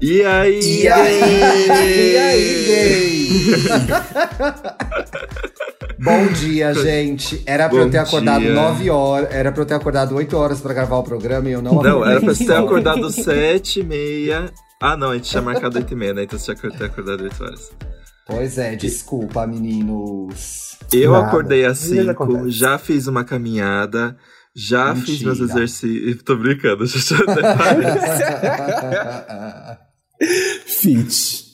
E aí? E aí? e aí, gay? Bom dia, gente. Era pra Bom eu ter acordado dia. 9 horas. Era pra eu ter acordado 8 horas pra gravar o programa e eu não Não, acordei. era pra você ter acordado 7 e meia. Ah, não, a gente tinha marcado 8 e meia, né? Então você tinha que ter acordado 8 horas. Pois é, desculpa, meninos. Eu Nada. acordei às Às vezes 5, acontece. já fiz uma caminhada, já Mentira. fiz meus exercícios. Tô brincando, já até parece. Fit.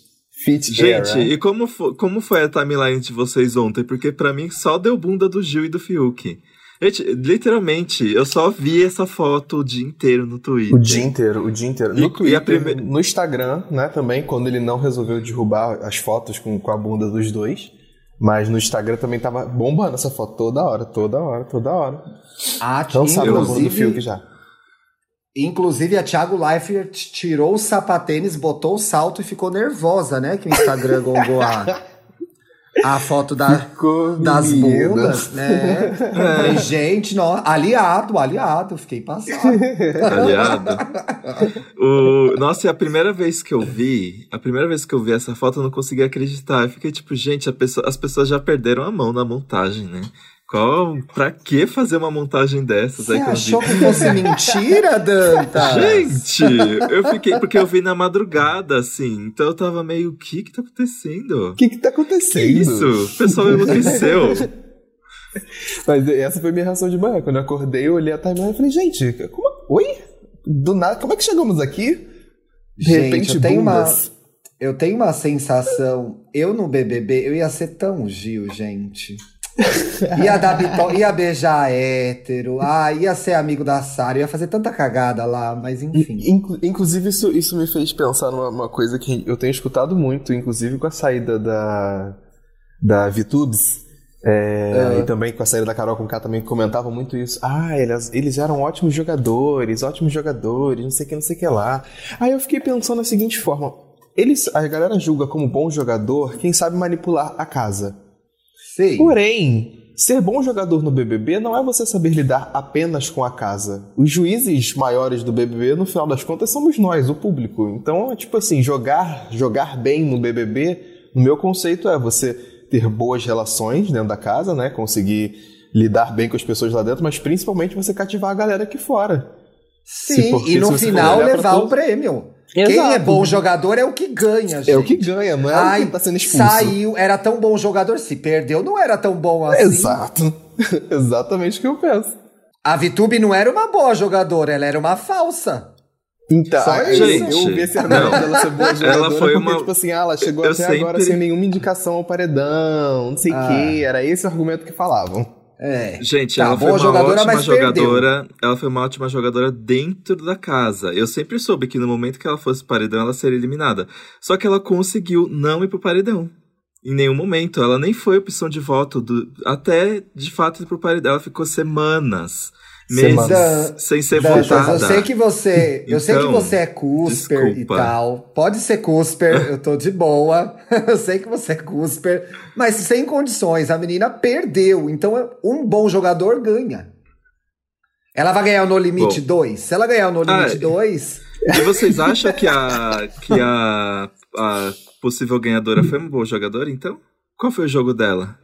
Fit Gente, era. e como, fo- como foi a timeline de vocês ontem? Porque pra mim só deu bunda do Gil e do Fiuk. Gente, literalmente, eu só vi essa foto o dia inteiro no Twitter. O dia inteiro, o dia inteiro. E- No e Twitter, a prime- no Instagram, né, também, quando ele não resolveu derrubar as fotos com, com a bunda dos dois. Mas no Instagram também tava bombando essa foto toda hora, toda hora, toda hora. Ah, Não sabe da bunda do Fiuk já. Inclusive, a Thiago Leifert tirou o sapatênis, botou o salto e ficou nervosa, né? Que o Instagram gongou a, a foto da, Ficou das menina. bundas, né? Falei, gente, não, aliado, aliado, fiquei passado. Aliado. O... Nossa, e a primeira vez que eu vi, a primeira vez que eu vi essa foto, eu não consegui acreditar. Eu fiquei tipo, gente, a pessoa- as pessoas já perderam a mão na montagem, né? Qual, pra que fazer uma montagem dessas? Você Aí que eu vi- achou que fosse mentira, Danta? Gente, eu fiquei, porque eu vi na madrugada, assim, então eu tava meio, o que que tá acontecendo? O que que tá Que acontecendo? isso? O pessoal enlouqueceu. Mas essa foi minha reação de manhã. Quando eu acordei, eu olhei a timeline e falei, gente, como... Oi? Do nada, como é que chegamos aqui? De Gente, repente, eu tenho uma-. Eu tenho uma sensação, eu no BBB, eu ia ser tão Gil, gente. Ia dar bito... ia beijar hétero, ah, ia ser amigo da Sara, ia fazer tanta cagada lá, mas enfim. Inclu- inclusive, isso, isso me fez pensar numa uma coisa que eu tenho escutado muito, inclusive com a saída da, da VTubes. é, É. E também com a saída da Carol com K também comentavam muito isso. Ah, eles, eles eram ótimos jogadores, ótimos jogadores, não sei o que, não sei o que lá. Aí eu fiquei pensando da seguinte forma: eles, a galera julga como bom jogador quem sabe manipular a casa. Sim. Porém, ser bom jogador no BBB não é você saber lidar apenas com a casa. Os juízes maiores do BBB, no final das contas, somos nós, o público. Então, é tipo assim, jogar, jogar bem no BBB, no meu conceito é você ter boas relações dentro da casa, né? Conseguir lidar bem com as pessoas lá dentro, mas principalmente você cativar a galera aqui fora. Sim, e no final levar o todo- prêmio. Quem Exato. é bom jogador é o que ganha, gente. É o que ganha, não é o Ai, que tá sendo expulso. Saiu, era tão bom jogador, se perdeu, não era tão bom assim. Exato. Exatamente o que eu penso. A Vitube não era uma boa jogadora, ela era uma falsa. Então, Só isso. eu ouvi esse argumento Não. dela ser boa jogadora, Ela foi porque, uma- tipo assim, ah, ela chegou Eu até sempre- agora sem nenhuma indicação ao paredão, não sei o Ah. quê, era esse o argumento que falavam. É. Gente, Tá, ela foi uma jogadora, ótima mas perdeu. jogadora. Ela foi uma ótima jogadora dentro da casa. Eu sempre soube que no momento que ela fosse pro paredão, ela seria eliminada. Só que ela conseguiu não ir pro paredão. Em nenhum momento. Ela nem foi opção de voto. do- até de fato ir pro paredão. Ela ficou semanas. Meses Semanas. sem ser Dantas, votada. eu sei que você, eu sei que Então, você é cusper desculpa. e tal. Pode ser cusper, eu tô de boa. eu sei que você é cusper, mas sem condições. A menina perdeu, então um bom jogador ganha. Ela vai ganhar o No Limite Bom. 2? Se ela ganhar o No Limite Ah, 2, E vocês acham que a, que a, a possível ganhadora foi uma boa jogadora, então? Qual foi o jogo dela?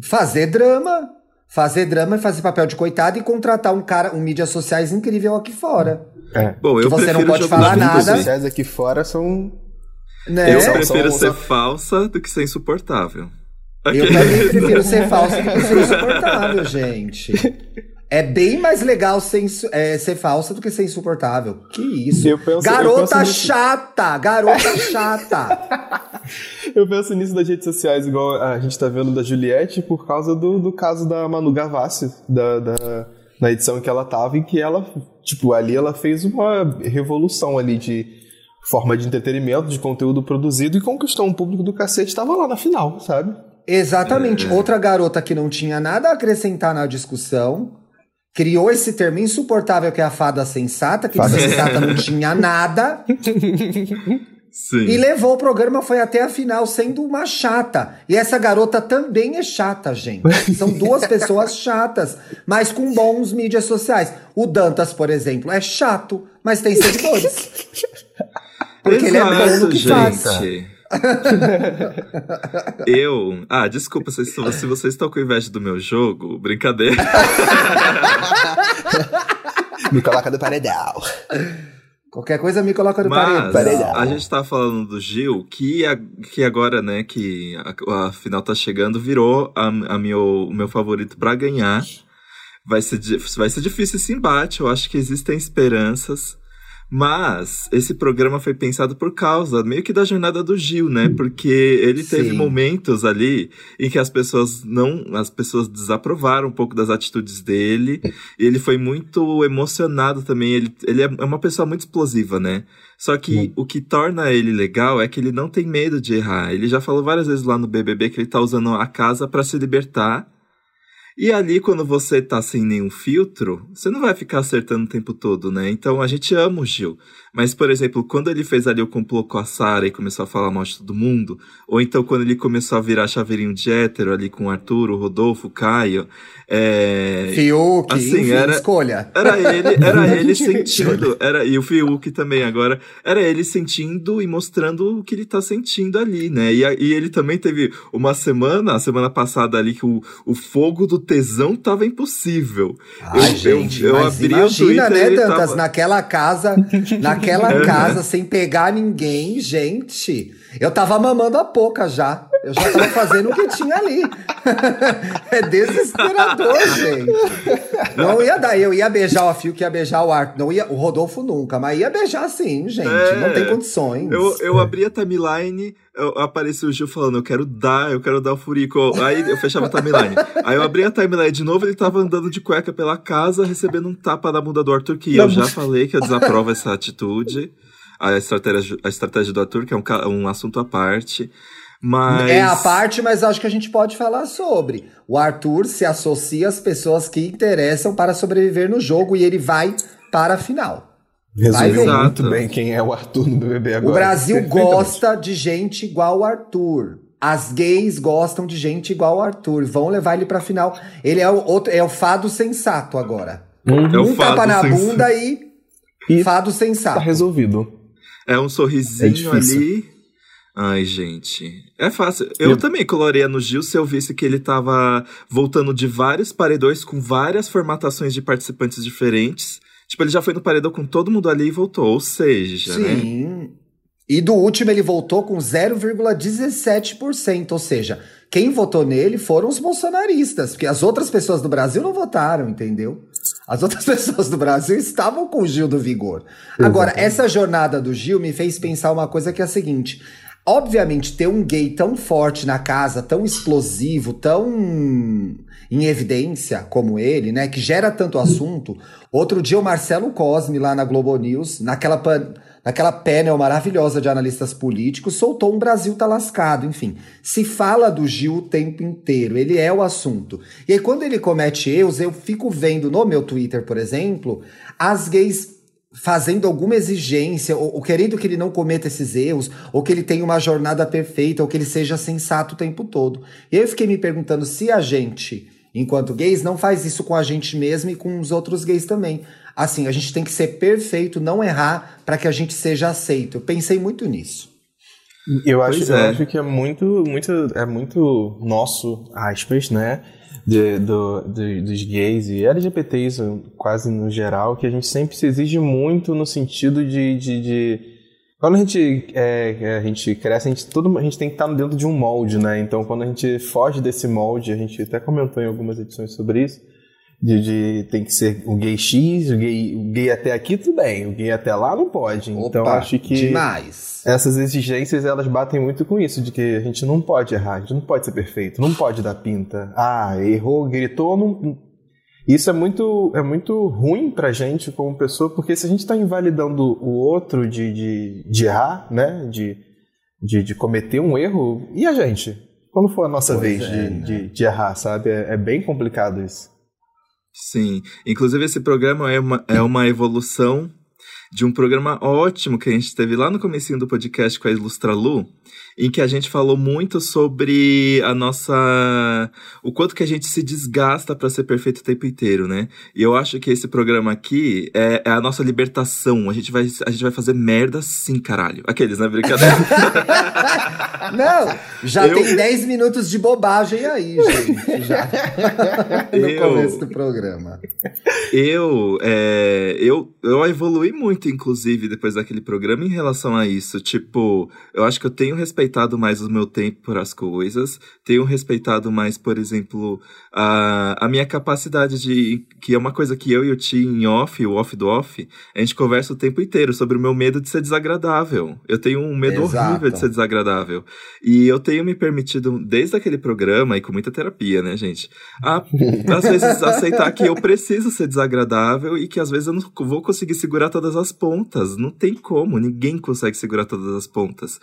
fazer drama. Fazer drama e fazer papel de coitado e contratar um cara, um mídias sociais incrível aqui fora. É. Bom, eu Que você não pode falar nada. Vitube. sociais aqui fora são. Né? Eu São- prefiro são- ser são- falsa do que ser insuportável. Eu também prefiro ser falso do que ser insuportável, gente. É bem mais legal ser, é, ser falsa do que ser insuportável. Que isso? Penso- garota chata! Garota chata! Eu penso nisso das redes sociais, igual a gente tá vendo da Juliette, por causa do, do caso da Manu Gavassi, da, da, na edição que ela tava, em que ela, tipo, ali ela fez uma revolução ali de forma de entretenimento, de conteúdo produzido e conquistou um público do cacete, tava lá na final, sabe? Exatamente. Outra garota que não tinha nada a acrescentar na discussão. Criou esse termo insuportável que é a fada sensata, que Fada de sensata não tinha nada. Sim. E levou o programa, foi até a final sendo uma chata. E essa garota também é chata, gente. São duas pessoas chatas, mas com bons mídias sociais. O Dantas, por exemplo, é chato, mas tem seguidores. Porque ele é bom Exato, no que faz. Eu. Ah, desculpa se, se vocês estão com inveja do meu jogo. Brincadeira. Me coloca no paredão. Qualquer coisa me coloca no Mas paredão. a gente tá falando do Gil, que, a- que agora, né, que a, a final tá chegando, virou a, a meu, o meu favorito pra ganhar. Vai ser, vai ser difícil esse embate, eu acho que existem esperanças. Mas esse programa foi pensado por causa meio que da jornada do Gil, né? Porque ele teve Sim. momentos ali em que as pessoas não, as pessoas desaprovaram um pouco das atitudes dele. E ele foi muito emocionado também. Ele, ele é uma pessoa muito explosiva, né? Só que o que torna ele legal é que ele não tem medo de errar. Ele já falou várias vezes lá no BBB que ele tá usando a casa pra se libertar. E ali, quando você tá sem nenhum filtro, você não vai ficar acertando o tempo todo, né? Então a gente ama o Gil. Mas, por exemplo, quando ele fez ali o complô com a Sarah e começou a falar mal de todo mundo, ou então quando ele começou a virar chaveirinho de hétero ali com o Arthur, o Rodolfo, o Caio, é... Fiuk, Assim, enfim, era- escolha. Era ele, era ele sentindo, era, e o Fiuk também agora, era ele sentindo e mostrando o que ele tá sentindo ali, né? E, e ele também teve uma semana, a semana passada ali, que o, o fogo do tesão tava impossível. Ai, Eu- gente, eu- eu abri o imagina, Twitter, né, Dantas, tava- naquela casa, naquela Uhum. casa, sem pegar ninguém, gente. Eu tava mamando a pouca já. Eu já tava fazendo o que tinha ali. é desesperador, gente. Não ia dar, eu ia beijar o Fio, que ia beijar o Arthur. Não ia, o Rodolfo nunca, mas ia beijar sim, gente. É. Não tem condições. Eu, eu abri a timeline, eu, apareceu o Gil falando, eu quero dar, eu quero dar o furico. Aí eu fechava a timeline. Aí eu abri a timeline de novo, ele tava andando de cueca pela casa, recebendo um tapa da bunda do Arthur, que eu já falei que eu desaprovo essa atitude. A estratégia, a estratégia do Arthur, que é um, um assunto à parte. Mas. É a parte, mas acho que a gente pode falar sobre. O Arthur se associa às pessoas que interessam para sobreviver no jogo e ele vai para a final. Resumiu ver. muito Exato. bem quem é o Arthur no BBB agora. o Brasil gosta de gente igual o Arthur. As gays gostam de gente igual o Arthur. Vão levar ele para a final. Ele é o, outro, é o fado sensato agora. É o um fado tapa na sensato. bunda e, E fado Tá sensato. resolvido. É um É sorrisinho difícil. ali. Ai, gente. É fácil. Eu Eu- também coloraria no Gil se eu visse que ele tava voltando de vários paredões com várias formatações de participantes diferentes. Tipo, ele já foi no paredão com todo mundo ali e voltou. Ou seja, né? Sim. E do último ele voltou com 0,17%, ou seja, quem votou nele foram os bolsonaristas, porque as outras pessoas do Brasil não votaram, entendeu? As outras pessoas do Brasil estavam com o Gil do Vigor. Agora, essa jornada do Gil me fez pensar uma coisa que é a seguinte: obviamente, ter um gay tão forte na casa, tão explosivo, tão em evidência como ele, né, que gera tanto assunto. Outro dia o Marcelo Cosme lá na Globo News, naquela pan- naquela panel maravilhosa de analistas políticos, soltou um Brasil tá lascado, enfim. Se fala do Gil o tempo inteiro, ele é o assunto. E aí quando ele comete erros, eu fico vendo no meu Twitter, por exemplo, as gays fazendo alguma exigência, ou, ou querendo que ele não cometa esses erros, ou que ele tenha uma jornada perfeita, ou que ele seja sensato o tempo todo. E aí eu fiquei me perguntando se a gente, enquanto gays, não faz isso com a gente mesmo e com os outros gays também. Assim, a gente tem que ser perfeito, não errar, para que a gente seja aceito. Eu pensei muito nisso. Eu acho, Pois eu é. acho que é muito, muito, é muito nosso, aspas, né? De, do, do- dos gays e LGBTs, quase no geral, que a gente sempre se exige muito no sentido de. de, de- quando a gente, é, a gente cresce, a gente, todo, a gente tem que estar dentro de um molde, né? Então, quando a gente foge desse molde, a gente até comentou em algumas edições sobre isso, de, de tem que ser o gay X, o gay, o gay até aqui, tudo bem, o gay até lá não pode. então, Opa, acho que Demais. essas exigências elas batem muito com isso, de que a gente não pode errar, a gente não pode ser perfeito, não pode dar pinta. Ah, errou, gritou, não. Isso é muito, é muito ruim pra gente como pessoa, porque se a gente tá invalidando o outro de, de, de errar, né? De, de, de cometer um erro, e a gente? Quando for a nossa Pois vez é, de, né? de, de errar, sabe? É, é bem complicado isso. Sim. Inclusive, esse programa é uma, é uma evolução de um programa ótimo que a gente teve lá no comecinho do podcast com a Ilustra Lu, em que a gente falou muito sobre a nossa. o quanto que a gente se desgasta para ser perfeito o tempo inteiro, né? E eu acho que esse programa aqui é, é, a nossa libertação. A gente, vai, a gente vai fazer merda sim, caralho. Aqueles, né? Brincadeira. Não, já eu... tem 10 minutos de bobagem aí, gente. Já. no eu... começo do programa. Eu, é, eu, eu evolui muito, inclusive, depois daquele programa em relação a isso. Tipo, eu acho que eu tenho respeitado mais o meu tempo por as coisas, tenho respeitado mais, por exemplo, a, a minha capacidade de. que é uma coisa que eu e o Ti em off, o off do off, a gente conversa o tempo inteiro sobre o meu medo de ser desagradável. Eu tenho um medo Exato. horrível de ser desagradável. E eu tenho me permitido, desde aquele programa, e com muita terapia, né, gente? A, às vezes aceitar que eu preciso ser desagradável e que às vezes eu não vou conseguir segurar todas as pontas. Não tem como, ninguém consegue segurar todas as pontas.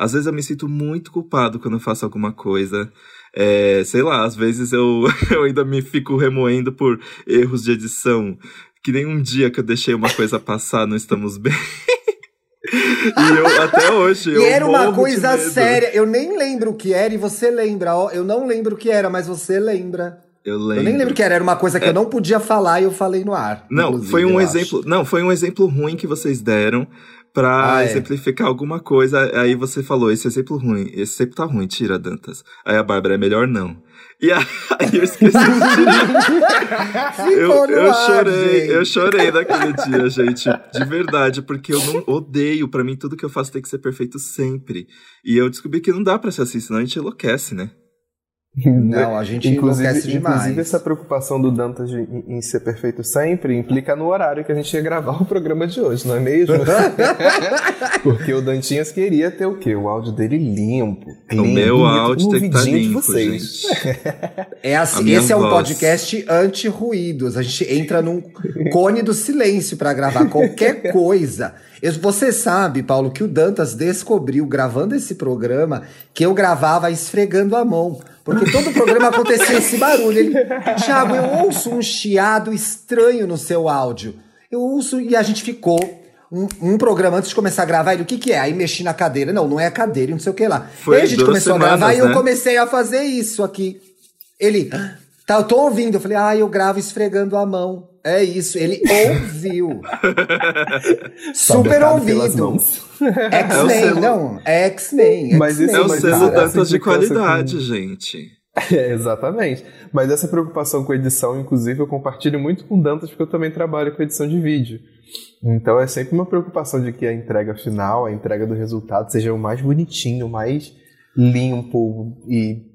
Às vezes eu me sinto muito culpado quando eu faço alguma coisa. É, sei lá, às vezes eu, eu ainda me fico remoendo por erros de edição. Que nem um dia que eu deixei uma coisa passar, não estamos bem. e eu, até hoje. E era uma coisa séria. Eu nem lembro o que era e você lembra. Ó, eu não lembro o que era, mas você lembra. Eu, lembro. eu nem lembro que era. Era uma coisa que é. eu não podia falar e eu falei no ar. Não, foi um exemplo. Acho. Não, foi um exemplo ruim que vocês deram pra ah, é. exemplificar alguma coisa. Aí você falou, esse exemplo ruim, esse exemplo tá ruim, tira, Dantas. Aí a Bárbara, é melhor não. E aí eu esqueci de tirar. eu, eu chorei, gente. eu chorei naquele dia, gente. De verdade, porque eu não odeio. para mim, tudo que eu faço tem que ser perfeito sempre. E eu descobri que não dá pra ser assim, senão a gente enlouquece, né? Não, a gente inclusive, enlouquece demais. Inclusive, essa preocupação do Dantas de, em, em, ser perfeito sempre implica no horário que a gente ia gravar o programa de hoje, não é mesmo? Porque o Dantinhas queria ter o quê? O áudio dele limpo. O meu áudio tem que estar tá limpo, vocês. É assim, esse voz. é um podcast anti-ruídos. A gente entra num cone do silêncio para gravar qualquer coisa. Você sabe, Paulo, que o Dantas descobriu, gravando esse programa, que eu gravava esfregando a mão. Porque todo o programa acontecia esse barulho. Ele, Thiago, eu ouço um chiado estranho no seu áudio. Eu ouço e a gente ficou um, um, programa antes de começar a gravar, ele, o que que é? Aí mexi na cadeira. Não, não é a cadeira, não sei o que lá. Foi aí a gente começou semanas, a gravar né? e eu né? comecei a fazer isso aqui. Ele, tá, eu tô ouvindo. Eu falei, ah, eu gravo esfregando a mão. É isso, ele ouviu. Super ouvido. X-Men, é não. É X-Men. Mas isso é o selo tantas de qualidade, com... gente. É, exatamente. Mas essa preocupação com edição, inclusive, eu compartilho muito com o Dantas, porque eu também trabalho com edição de vídeo. Então é sempre uma preocupação de que a entrega final, a entrega do resultado, seja o mais bonitinho, o mais limpo e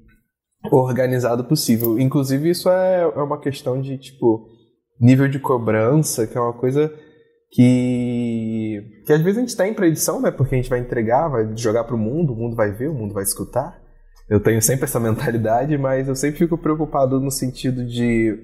organizado possível. Inclusive, isso é, é uma questão de, tipo, nível de cobrança, que é uma coisa que, que às vezes a gente tem para edição, né? Porque a gente vai entregar, vai jogar para o mundo, o mundo vai ver, o mundo vai escutar. Eu tenho sempre essa mentalidade, mas eu sempre fico preocupado no sentido de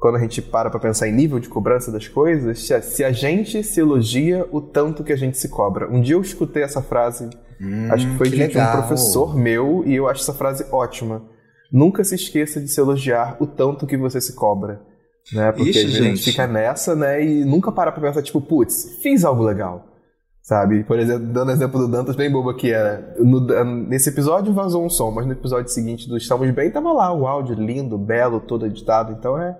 quando a gente para para pensar em nível de cobrança das coisas, se a, gente se elogia o tanto que a gente se cobra. Um dia eu escutei essa frase, hum, acho que foi que de um professor meu, e eu acho essa frase ótima. Nunca se esqueça de se elogiar o tanto que você se cobra. Né? Porque Ixi, a gente fica nessa, né? E nunca para pra pensar, tipo, putz, fiz algo legal. Sabe? Por exemplo, dando exemplo do Dantas bem bobo aqui, é, no, nesse episódio vazou um som, mas no episódio seguinte do Estamos Bem tava lá o áudio lindo, belo, todo editado. Então é.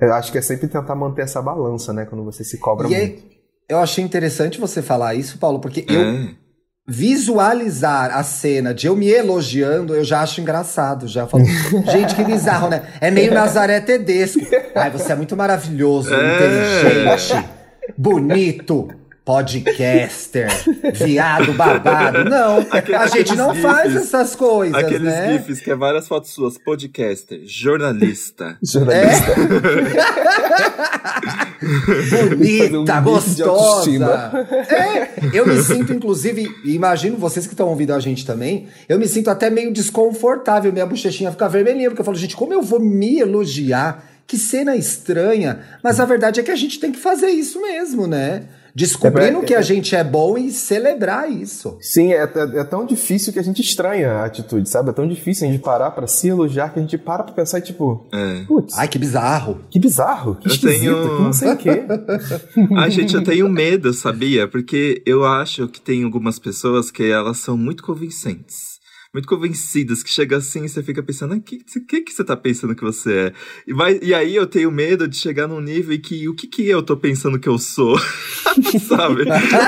Eu acho que é sempre tentar manter essa balança, né? Quando você se cobra e muito. eu achei interessante você falar isso, Paulo, porque eu é visualizar a cena de eu me elogiando, eu já acho engraçado. Já falo, gente, que bizarro, né? É meio Nazaré Tedesco. Ai, você é muito maravilhoso, é. inteligente, bonito podcaster, viado babado. Não, a gente não gifs, faz essas coisas, aqueles né? Aqueles gifs que é várias fotos suas, podcaster, jornalista. jornalista. É? Bonita, um gostosa. É, eu me sinto, inclusive, imagino vocês que estão ouvindo a gente também, eu me sinto até meio desconfortável, minha bochechinha fica vermelhinha, porque eu falo, gente, como eu vou me elogiar? Que cena estranha. Mas a verdade é que a gente tem que fazer isso mesmo, né? Descobrindo que a gente é bom e celebrar isso. Sim, é, é, é, tão difícil que a gente estranha a atitude, sabe? É tão difícil a gente parar pra se elogiar que a gente para pra pensar e tipo, É. putz, Ai, que bizarro. que bizarro, que Eu esquisito, tenho- que não sei o quê. Ai, gente, eu tenho medo, sabia? Porque eu acho que tem algumas pessoas que elas são muito convincentes. Muito convencidas, que chega assim e você fica pensando, o que, que, que você tá pensando que você é? E, vai, e aí eu tenho medo de chegar num nível em que o que, que eu tô pensando que eu sou? Sabe?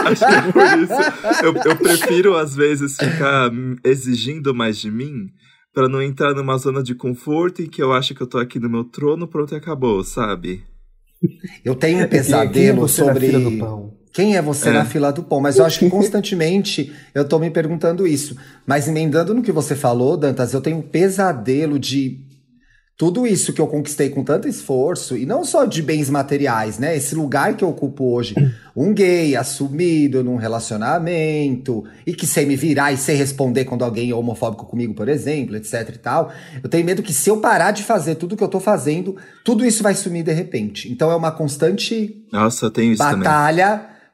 Acho que por isso eu, eu prefiro, às vezes, ficar exigindo mais de mim pra não entrar numa zona de conforto em que eu acho que eu tô aqui no meu trono, pronto e acabou, sabe? Eu tenho um é pesadelo sobre. Quem é você É. na fila do pão? Mas eu acho que constantemente eu tô me perguntando isso. Mas emendando no que você falou, Dantas, eu tenho um pesadelo de tudo isso que eu conquistei com tanto esforço, e não só de bens materiais, né? Esse lugar que eu ocupo hoje, um gay assumido num relacionamento, e que sei me virar e sei responder quando alguém é homofóbico comigo, por exemplo, etc e tal. Eu tenho medo que se eu parar de fazer tudo que eu tô fazendo, tudo isso vai sumir de repente. Então é uma constante Nossa, eu tenho isso também.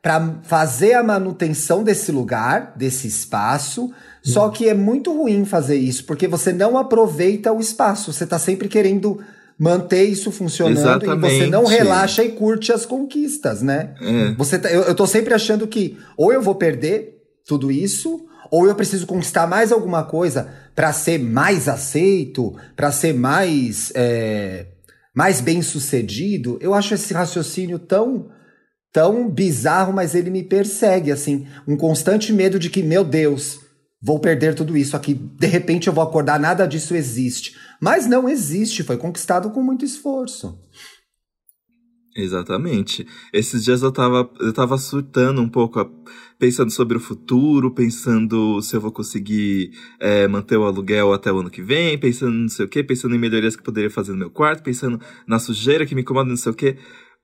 Para fazer a manutenção desse lugar, desse espaço. Só que é muito ruim fazer isso, porque você não aproveita o espaço. Você tá sempre querendo manter isso funcionando e você não Exatamente. relaxa e curte as conquistas, né? É. Você tá- eu, eu tô sempre achando que ou eu vou perder tudo isso, ou eu preciso conquistar mais alguma coisa para ser mais aceito, para ser mais é, mais bem sucedido. Eu acho esse raciocínio tão tão bizarro, mas ele me persegue assim, um constante medo de que meu Deus Vou perder tudo isso aqui. De repente eu vou acordar, nada disso existe. Mas não existe, foi conquistado com muito esforço. Exatamente. Esses dias eu tava, eu tava surtando um pouco, pensando sobre o futuro, pensando se eu vou conseguir é, manter o aluguel até o ano que vem, pensando não sei o quê, pensando em melhorias que eu poderia fazer no meu quarto, pensando na sujeira que me incomoda, não sei o quê.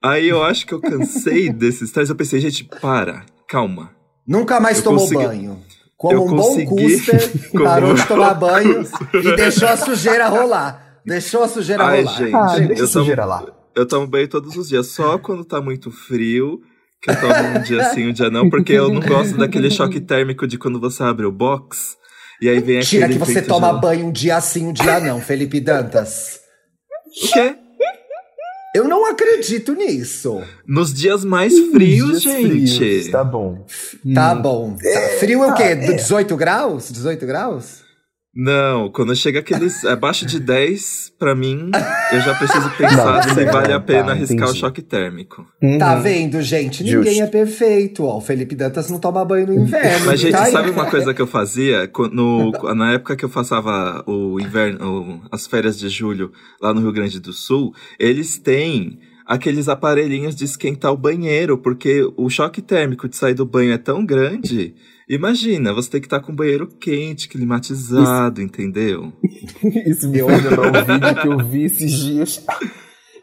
Aí eu acho que eu cansei desses estresse, eu pensei, gente, para, calma. Nunca mais Eu tomou consegui- banho. Como eu um bom consegui- custer, como parou de tomar bom banho e deixou a sujeira rolar. Deixou a sujeira Ai, rolar. gente. Ah, deixa eu a sujeira tomo- lá. Eu tomo banho todos os dias, só quando tá muito frio, que eu tomo um dia sim, um dia não, porque eu não gosto daquele choque térmico de quando você abre o box. E aí vem Tira aquele que você toma gelado. banho um dia sim, um dia não, Felipe Dantas. O quê? Eu não acredito nisso. Nos dias mais frios, Dias gente. frios, Tá bom. Tá bom. Tá. Frio é o quê? 18 graus? 18 graus? Não, quando chega aqueles abaixo de 10, pra mim, eu já preciso pensar Não, se tudo vale a pena tá, arriscar o entendi. choque térmico. Tá Uhum. vendo, gente? Ninguém Justo. é perfeito. Ó, o Felipe Dantas não toma banho no inverno. Mas, gente, tá aí. sabe uma coisa que eu fazia? Quando- no- na época que eu passava o inverno, o- as férias de julho lá no Rio Grande do Sul, eles têm aqueles aparelhinhos de esquentar o banheiro, porque o choque térmico de sair do banho é tão grande. Imagina, você tem que estar com o banheiro quente, climatizado, entendeu? Isso me fez lembrar um vídeo que eu vi esses dias.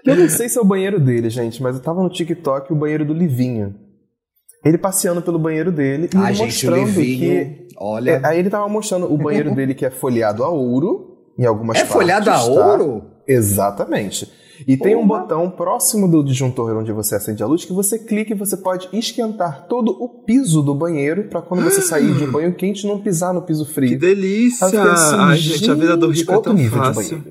Eu não sei se é o banheiro dele, gente, mas eu tava no TikTok o banheiro do Livinho. Ele passeando pelo banheiro dele e Ai, gente, o mostrando Livinho, que. olha. É, aí ele tava mostrando o banheiro dele que é folheado a ouro, em algumas É partes. folhado a tá? ouro? Exatamente. E tem um botão próximo do disjuntor onde você acende a luz que você clica e você pode esquentar todo o piso do banheiro pra quando você sair de um banho quente não pisar no piso Que frio. delícia! Eu fiquei assim, Ai, gente, a vida do rico é tão fácil.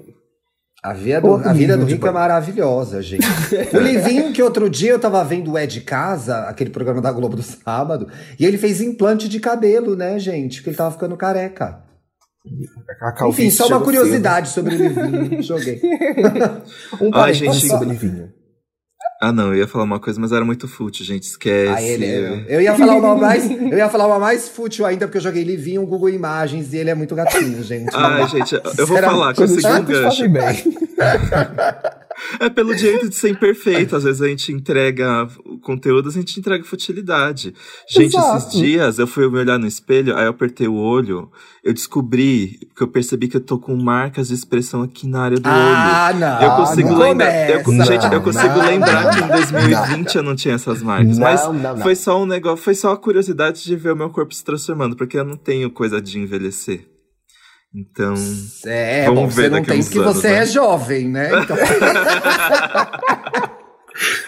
A vida do, Outro a vida do rico é maravilhosa, gente. o Livinho, que outro dia eu tava vendo o É de Casa, aquele programa da Globo do sábado, e ele fez implante de cabelo, né, gente? Porque ele tava ficando careca. Enfim, só uma curiosidade sobre o Livinho. Joguei. cedo. Um Ai, parênteses gente. sobre Livinho. Ah, não, eu ia falar uma coisa, mas era muito fútil, gente. Esquece. Ah, ele, eu, eu ia falar uma mais, eu ia falar uma mais fútil ainda, porque eu joguei Livinho, Google Imagens, e ele é muito gatinho, gente. Ai, gente, eu vou falar, consegui um gancho. É pelo direito de ser imperfeito. Às vezes a gente entrega o conteúdo, a gente entrega futilidade. Gente, Exato. esses dias eu fui me olhar no espelho, aí eu apertei o olho, eu descobri que eu percebi que eu tô com marcas de expressão aqui na área do olho. Ah, não. Eu consigo não lembrar. Eu, gente, eu consigo Não, lembrar que em não. 2020 eu não tinha essas marcas. Mas foi só um negócio, foi só a curiosidade de ver o meu corpo se transformando, porque eu não tenho coisa de envelhecer. Então. É, Vamos bom, ver você não daqui a tem uns porque anos, você né? é jovem, né? Então,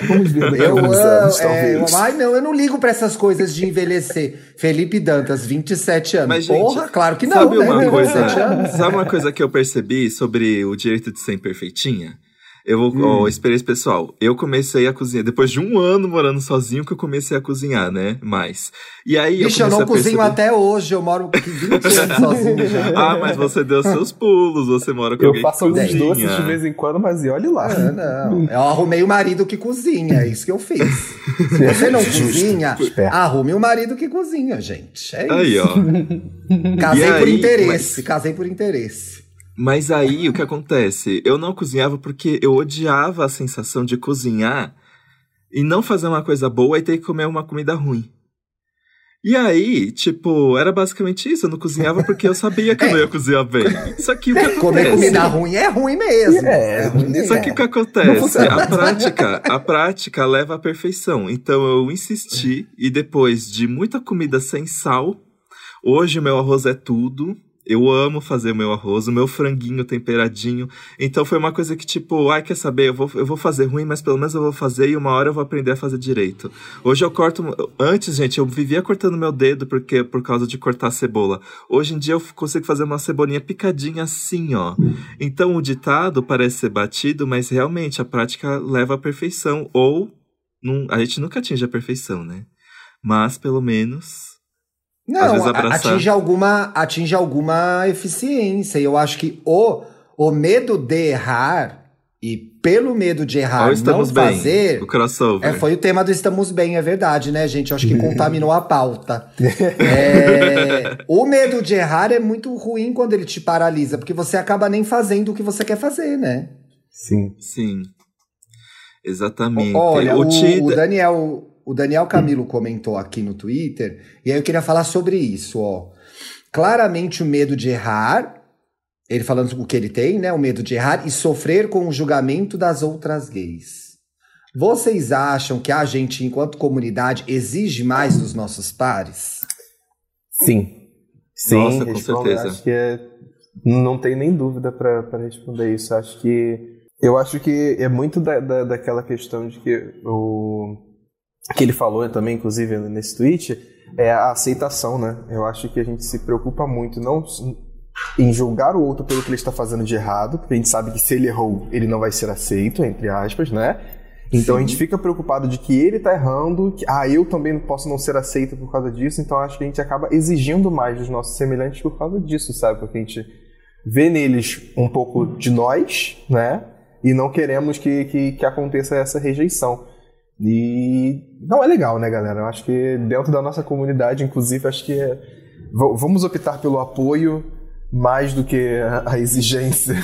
Vamos ver daqui a Eu anos, é, talvez. eu- ai, não, eu não ligo pra essas coisas de envelhecer. Felipe Dantas, 27 anos. Mas, gente, Porra, claro que não, sabe né? uma 27 anos. coisa, sabe uma coisa que eu percebi sobre o direito de ser imperfeitinha? Eu vou, Hum. ó, experiência pessoal. Eu comecei a cozinhar depois de um ano morando sozinho que eu comecei a cozinhar, né? Mais. E aí Bicho, eu eu comecei não a cozinho perceber... até hoje. Eu moro aqui 20 anos sozinho já. Ah, mas você deu seus pulos, você mora com Eu alguém faço alguns cozinha. doces de vez em quando, mas e olhe lá. Ah, não. Eu arrumei o marido que cozinha, é isso que eu fiz. Se você não Justo, cozinha, arrume o marido que cozinha, gente. É isso. Aí, ó. Casei E por aí, interesse, casei por interesse. Mas aí o que acontece? Eu não cozinhava porque eu odiava a sensação de cozinhar e não fazer uma coisa boa e ter que comer uma comida ruim. E aí, tipo, era basicamente isso. Eu não cozinhava porque eu sabia que eu não ia cozinhar bem. Só que o que acontece? Comer comida ruim é ruim mesmo. É, ruim mesmo. Só que o que acontece? A prática, a prática leva à perfeição. Então eu insisti e depois de muita comida sem sal, hoje o meu arroz é tudo. Eu amo fazer o meu arroz, o meu franguinho temperadinho. Então foi uma coisa que, tipo, ai, quer saber? Eu vou, eu vou fazer ruim, mas pelo menos eu vou fazer e uma hora eu vou aprender a fazer direito. Hoje eu corto. Antes, gente, eu vivia cortando meu dedo porque por causa de cortar cebola. Hoje em dia eu consigo fazer uma cebolinha picadinha assim, ó. Então o ditado parece ser batido, mas realmente a prática leva à perfeição. Ou não- a gente nunca atinge a perfeição, né? Mas pelo menos. Às Não, abraçar. atinge alguma, atinge alguma eficiência. E eu acho que o, o medo de errar, e pelo medo de errar não bem. fazer. O crossover. É, foi o tema do Estamos Bem, é verdade, né, gente? Eu acho que contaminou a pauta. É, o medo de errar é muito ruim quando ele te paralisa, porque você acaba nem fazendo o que você quer fazer, né? Sim. Sim. Exatamente. Olha, o, Tida- o Daniel, o Daniel Camilo comentou aqui no Twitter, e aí eu queria falar sobre isso, ó. Claramente o medo de errar, ele falando o que ele tem, né? O medo de errar e sofrer com o julgamento das outras gays. Vocês acham que a gente, enquanto comunidade, exige mais dos nossos pares? Sim. Sim, Nossa, com certeza. Acho que é, não tem nem dúvida pra pra responder isso. Acho que eu acho que é muito da, da, daquela questão de que o que ele falou também, inclusive nesse tweet, é a aceitação, né? Eu acho que a gente se preocupa muito não em julgar o outro pelo que ele está fazendo de errado, porque a gente sabe que se ele errou, ele não vai ser aceito, entre aspas, né? Então a gente fica preocupado de que ele tá errando, que ah, eu também não posso não ser aceito por causa disso, então acho que a gente acaba exigindo mais dos nossos semelhantes por causa disso, sabe? Porque a gente vê neles um pouco de nós, né? E não queremos que, que, que aconteça essa rejeição. E não é legal, né, galera? Eu acho que dentro da nossa comunidade, inclusive, acho que é... vamos optar pelo apoio mais do que a, exigência.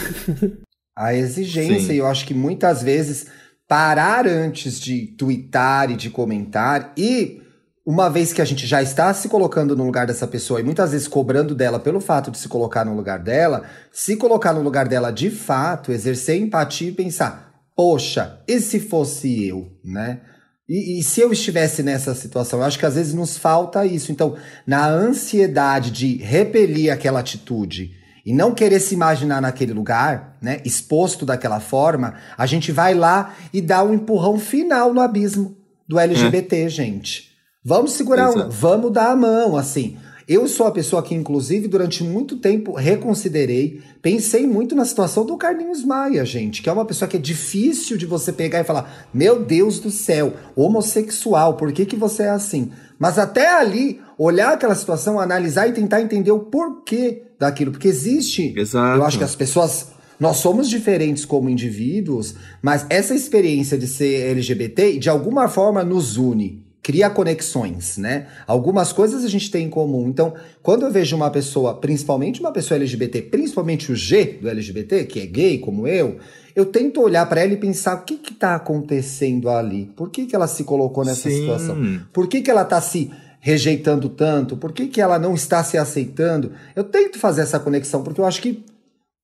A exigência, e eu acho que muitas vezes parar antes de twittar e de comentar, e uma vez que a gente já está se colocando no lugar dessa pessoa e muitas vezes cobrando dela pelo fato de se colocar no lugar dela, se colocar no lugar dela de fato, exercer empatia e pensar: poxa, e se fosse eu, né? E, e se eu estivesse nessa situação? Eu acho que às vezes nos falta isso. Então, na ansiedade de repelir aquela atitude e não querer se imaginar naquele lugar, né, exposto daquela forma, a gente vai lá e dá um empurrão final no abismo do LGBT, gente. Vamos segurar, um, vamos dar a mão, assim. Eu sou a pessoa que, inclusive, durante muito tempo reconsiderei, pensei muito na situação do Carlinhos Maia, gente, que é uma pessoa que é difícil de você pegar e falar: Meu Deus do céu, homossexual, por que, que você é assim? Mas até ali, olhar aquela situação, analisar e tentar entender o porquê daquilo, porque existe. Exato. Eu acho que as pessoas. Nós somos diferentes como indivíduos, mas essa experiência de ser LGBT, de alguma forma, nos une cria conexões, né? Algumas coisas a gente tem em comum. Então, quando eu vejo uma pessoa, principalmente uma pessoa LGBT, principalmente o G do LGBT, que é gay como eu, eu tento olhar para ela e pensar o que que tá acontecendo ali? Por que que ela se colocou nessa Sim. situação? Por que que ela tá se rejeitando tanto? Por que que ela não está se aceitando? Eu tento fazer essa conexão porque eu acho que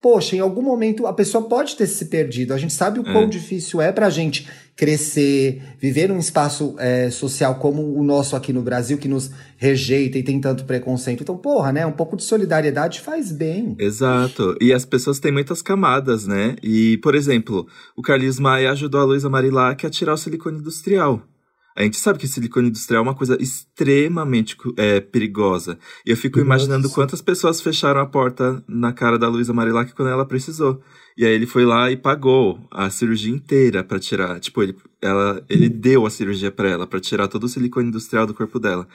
poxa, em algum momento a pessoa pode ter se perdido. A gente sabe o quão É. difícil é pra gente crescer, viver num espaço é, social como o nosso aqui no Brasil, que nos rejeita e tem tanto preconceito. Então, porra, né? Um pouco de solidariedade faz bem. Exato. E as pessoas têm muitas camadas, né? E, por exemplo, o Carlinhos Maia ajudou a Luísa Marilac a tirar o silicone industrial. A gente sabe que silicone industrial é uma coisa extremamente é, perigosa. E eu fico imaginando Nossa. quantas pessoas fecharam a porta na cara da Luísa Marilac quando ela precisou. E aí ele foi lá e pagou a cirurgia inteira pra tirar. Tipo, ele, ela, ele deu a cirurgia pra ela, pra tirar todo o silicone industrial do corpo dela.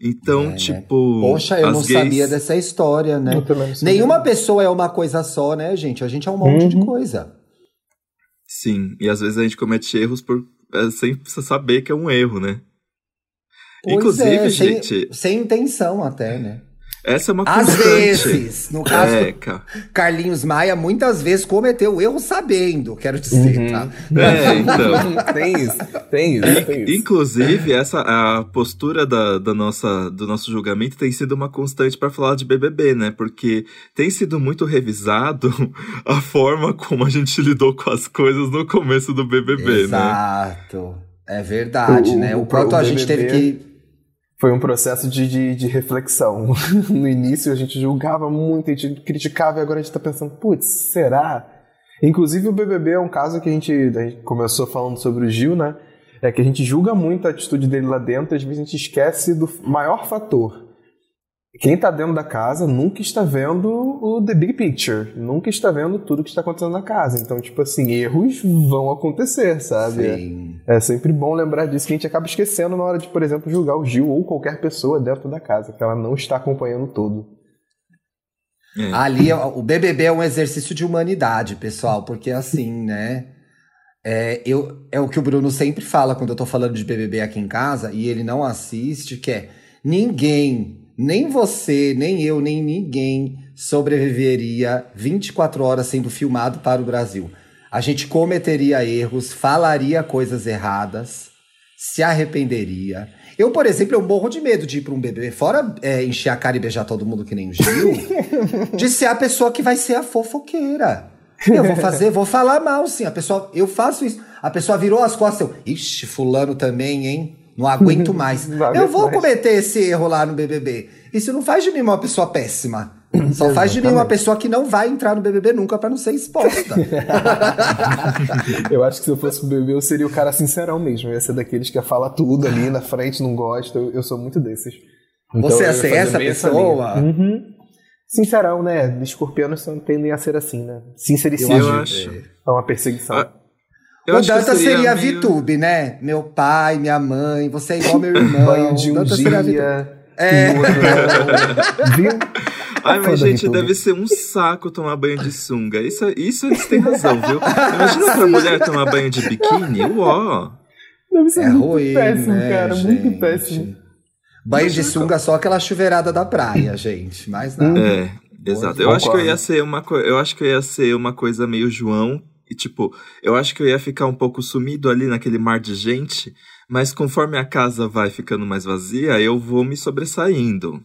Então, É, né? tipo. Poxa, eu não gays- sabia dessa história, né? Nenhuma pessoa é uma coisa só, né, gente? A gente é um monte de Uhum. coisa. Sim, e às vezes a gente comete erros por sem saber que é um erro, né? Pois Inclusive, é, sem, gente, sem intenção até, né? Essa é uma Às constante. vezes, no caso É, Carlinhos Maia, muitas vezes cometeu erro sabendo, quero dizer, Uhum. tá? é, então. tem isso, tem isso, tem isso. Inclusive, essa a postura da, da nossa, do nosso julgamento tem sido uma constante para falar de BBB, né? Porque tem sido muito revisado a forma como a gente lidou com as coisas no começo do BBB, né? Exato. É verdade, O- né? O o- quanto o a gente teve BBB que. Foi um processo de, de, de reflexão. No início a gente julgava muito, a gente criticava e agora a gente tá pensando, putz, será? Inclusive o BBB é um caso que a gente, a gente começou falando sobre o Gil, né? É que a gente julga muito a atitude dele lá dentro, às vezes a gente esquece do maior fator. Quem tá dentro da casa nunca está vendo o the big picture, nunca está vendo tudo que está acontecendo na casa. Então, tipo assim, erros vão acontecer, sabe? Sim. É sempre bom lembrar disso, que a gente acaba esquecendo na hora de, por exemplo, julgar o Gil ou qualquer pessoa dentro da casa, que ela não está acompanhando tudo. É. Ali, ó, o BBB é um exercício de humanidade, pessoal, porque assim, né? É, eu, é o que o Bruno sempre fala quando eu tô falando de BBB aqui em casa e ele não assiste, que é ninguém, nem você, nem eu, nem ninguém sobreviveria 24 horas sendo filmado para o Brasil. A gente cometeria erros, falaria coisas erradas, se arrependeria. Eu, por exemplo, eu morro de medo de ir para um BBB, fora é, encher a cara e beijar todo mundo que nem o Gil, de ser a pessoa que vai ser a fofoqueira. Eu vou fazer, vou falar mal, sim. A pessoa, eu faço isso. A pessoa virou as costas, eu, ixi, fulano também, hein? Não aguento mais. Não eu vou mais. cometer esse erro lá no BBB. Isso não faz de mim uma pessoa péssima. Só faz de mim uma pessoa que não vai entrar no BBB nunca pra não ser exposta. Eu acho que se eu fosse pro BBB, eu seria o cara sincerão mesmo. Eu ia ser daqueles que fala tudo ali na frente, não gosta. Eu, eu sou muito desses. Então, Você ia ser essa pessoa? linha. Uhum. Sincerão, né? Escorpianos só tendem a ser assim, né? Sincericídio. Eu acho. É uma perseguição. Ah, Eu o Dantas seria, meio- VTube, né? Meu pai, minha mãe, você é igual meu irmão. Banho de um Dantas seria dia. É. o outro não. Viu? Ai, Fã mas gente, VTube. deve ser um saco tomar banho de sunga. Isso, isso eles têm razão, viu? Imagina pra mulher tomar banho de biquíni, uó. Deve ser É muito ruim, péssimo, né, cara. gente? Muito péssimo. Banho de sunga, só aquela chuveirada da praia, gente. Mais nada. É, exato. Eu acho que eu ia ser uma co- eu acho que eu ia ser uma coisa meio João e tipo, eu acho que eu ia ficar um pouco sumido ali naquele mar de gente, mas conforme a casa vai ficando mais vazia, eu vou me sobressaindo.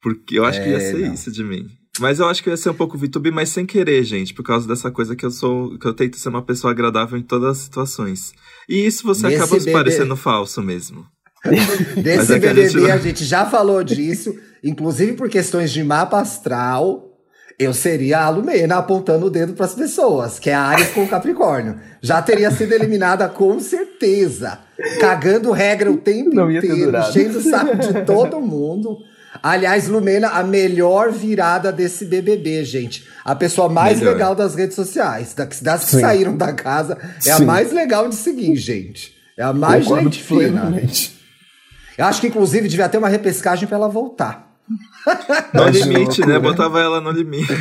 Porque eu acho que ia É, ser não. isso de mim. Mas eu acho que eu ia ser um pouco VTube, mas sem querer, gente, por causa dessa coisa que eu sou, que eu tento ser uma pessoa agradável em todas as situações. E isso você Nesse acaba bebê- parecendo falso mesmo. Desse Mas é a BBB gente a gente já falou disso, inclusive por questões de mapa astral. Eu seria a Lumena apontando o dedo pras pessoas, que é a Ares com o Capricórnio. Já teria sido eliminada com certeza. Cagando regra o tempo Não ia ter inteiro, enchendo o saco de todo mundo. Aliás, Lumena, a melhor virada desse BBB, gente. A pessoa mais Melhor. legal das redes sociais. Das, que Sim. saíram da casa, é a Sim. mais legal de seguir, gente. É a mais Concordo gente fina. Eu acho que, inclusive, devia ter uma repescagem pra ela voltar. No limite, né? loucura. Botava ela no limite.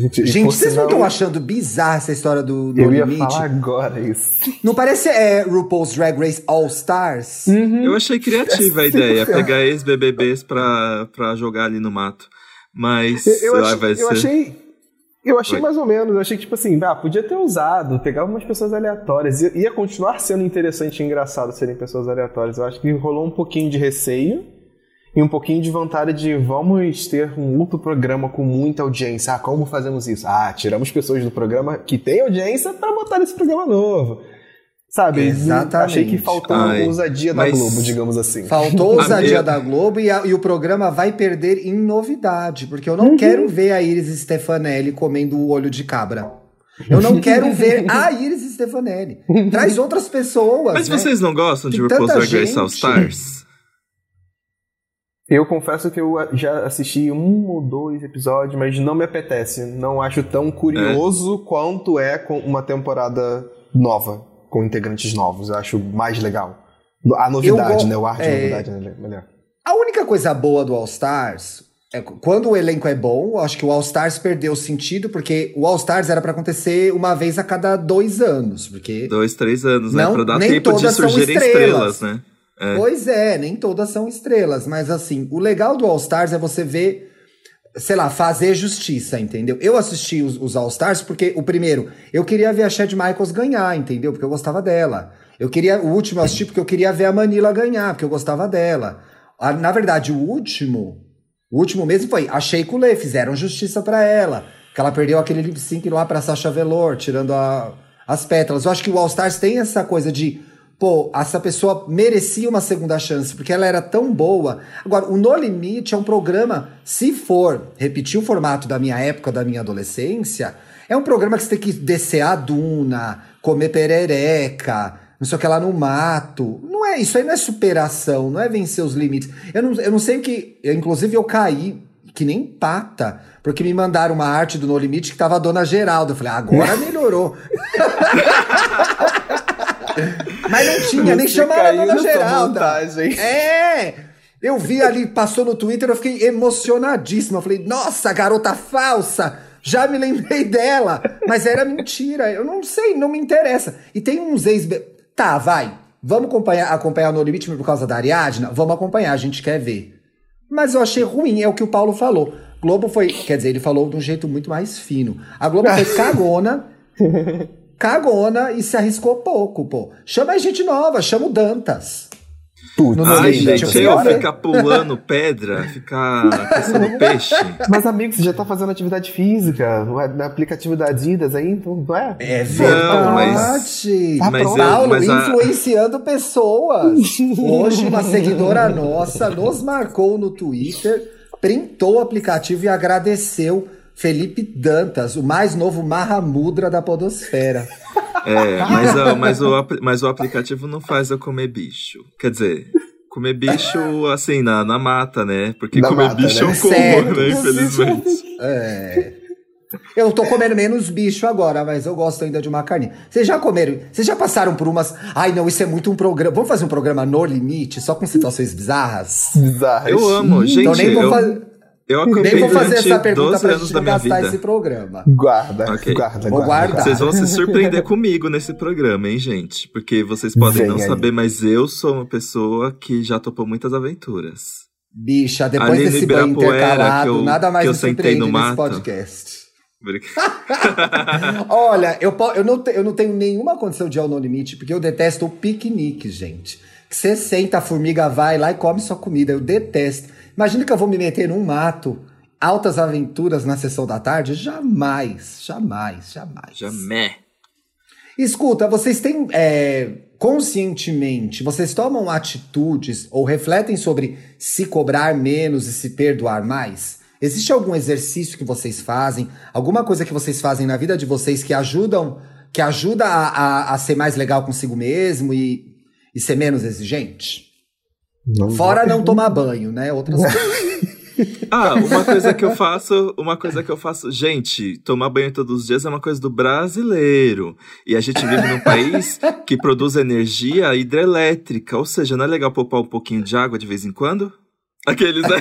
Gente, Gente, vocês não estão achando bizarra essa história do No Eu ia Limite? falar agora isso. Não parece é, RuPaul's Drag Race All Stars? Eu achei criativa a ideia, pegar ex-BBBs pra, pra jogar ali no mato. Mas Eu, ah, achei, vai eu ser. achei. Eu achei Oi. mais ou menos. Eu achei que, tipo assim, ah, podia ter usado, pegar algumas pessoas aleatórias. Ia, ia continuar sendo interessante e engraçado serem pessoas aleatórias. Eu acho que rolou um pouquinho de receio. E um pouquinho de vontade de vamos ter um outro programa com muita audiência. Ah, como fazemos isso? Ah, tiramos pessoas do programa que tem audiência para botar nesse programa novo. Sabe? Exatamente. Achei que faltou Ai, ousadia da Globo, digamos assim. Faltou ousadia da Globo e, a- e o programa vai perder em novidade, porque eu Uhum. não quero ver a Iris Stefanelli comendo o olho de cabra. Eu não quero ver a Iris Stefanelli. Traz outras pessoas. Mas né? vocês não gostam de Tem RuPaul's tanta Drag Race gente. All Stars? Eu confesso que eu já assisti um ou dois episódios, mas não me apetece. Não acho tão curioso quanto é com uma temporada nova, com integrantes novos. Eu acho mais legal. A novidade, go- né? O ar de é. novidade é melhor. A única coisa boa do All Stars é qu- quando o elenco é bom, eu acho que o All Stars perdeu o sentido, porque o All Stars era pra acontecer uma vez a cada dois anos. Porque Dois, três anos, Não, né? Pra dar nem tempo de surgirem estrelas. estrelas, né? É. Pois é, nem todas são estrelas, mas assim, o legal do All Stars é você ver, sei lá, fazer justiça, entendeu? Eu assisti os, os All Stars porque, o primeiro, eu queria ver a Chad Michaels ganhar, entendeu? Porque eu gostava dela. Eu queria, o último eu assisti porque eu queria ver a Manila ganhar, porque eu gostava dela. Ah, Na verdade, o último, o último mesmo foi a Shea Coulee, fizeram justiça pra ela, que ela perdeu aquele lip sync lá pra Sasha Velour, tirando a- as pétalas. Eu acho que o All Stars tem essa coisa de pô, essa pessoa merecia uma segunda chance, porque ela era tão boa. Agora, o No Limite é um programa, se for repetir o formato da minha época, da minha adolescência, é um programa que você tem que descer a duna, comer perereca, não sei o que lá no mato. Não é, isso aí não é superação, não é vencer os limites. Eu não, eu não sei o que. Eu, inclusive, eu caí que nem pata, porque me mandaram uma arte do No Limite que tava a dona Geralda. Eu falei, agora melhorou. Mas não tinha, nem Você chamaram a dona Geralda. montagem. É! Eu vi ali, passou no Twitter, eu fiquei emocionadíssima. Eu falei, nossa, garota falsa! Já me lembrei dela! Mas era mentira. Eu não sei, não me interessa. E tem uns ex. Tá, vai. Vamos acompanhar, acompanhar No Limite por causa da Ariadna? Vamos acompanhar, a gente quer ver. Mas eu achei ruim, é o que o Paulo falou. Globo foi. Quer dizer, ele falou de um jeito muito mais fino. A Globo foi cagona. Cagona e se arriscou pouco, pô. Chama a gente nova, chama o Dantas. Putz, No Ai, Limite, gente, eu eu ver. ficar pulando pedra, ficar caçando peixe. Mas, amigo, você já tá fazendo atividade física no aplicativo da Adidas aí, então não é? É Não, verdade. Tá mas pronto. eu- Paulo mas a- influenciando pessoas. Hoje, uma seguidora nossa nos marcou no Twitter, printou o aplicativo e agradeceu Felipe Dantas, o mais novo Mahamudra da Podosfera. É, mas, a- mas, o, mas o aplicativo não faz eu comer bicho. Quer dizer, comer bicho assim, na, na mata, né? Porque Na comer mata, bicho né? eu como, Certo. né? Infelizmente. É. Eu tô comendo menos bicho agora, mas eu gosto ainda de uma carninha. Vocês já comeram? Vocês já passaram por umas. Ai, não, isso é muito um programa. Vamos fazer um programa no limite, só com situações bizarras? Bizarro. Eu amo, gente. então nem vou, eu, fa- eu acompanhei nem vou fazer essa pergunta 12 pra anos gente não minha gastar vida. esse programa. Guarda, Ok. guarda, Vou guarda. guardar. Vocês vão se surpreender comigo nesse programa, hein, gente? Porque vocês podem Vem não aí. saber, mas eu sou uma pessoa que já topou muitas aventuras. Bicha, depois Ali desse banho intercalado, que eu- nada mais que eu me sentei no nesse mato. podcast. Olha, eu, eu, não te- eu não tenho nenhuma condição de ir ao No Limite, porque eu detesto o piquenique, gente. Que você senta, a formiga vai lá e come sua comida. Eu detesto. Imagina que eu vou me meter num mato, altas aventuras na sessão da tarde? Jamais, jamais, jamais. Jamé. Escuta, vocês têm é, conscientemente, vocês tomam atitudes ou refletem sobre se cobrar menos e se perdoar mais? Existe algum exercício que vocês fazem, alguma coisa que vocês fazem na vida de vocês que ajudam, que ajuda a, a, a ser mais legal consigo mesmo e, e ser menos exigente? Não Fora não tomar banho, né? Outras coisas. Ah, uma coisa que eu faço, uma coisa que eu faço, gente, tomar banho todos os dias é uma coisa do brasileiro. E a gente vive num país que produz energia hidrelétrica, ou seja, não é legal poupar um pouquinho de água de vez em quando? Aqueles, né?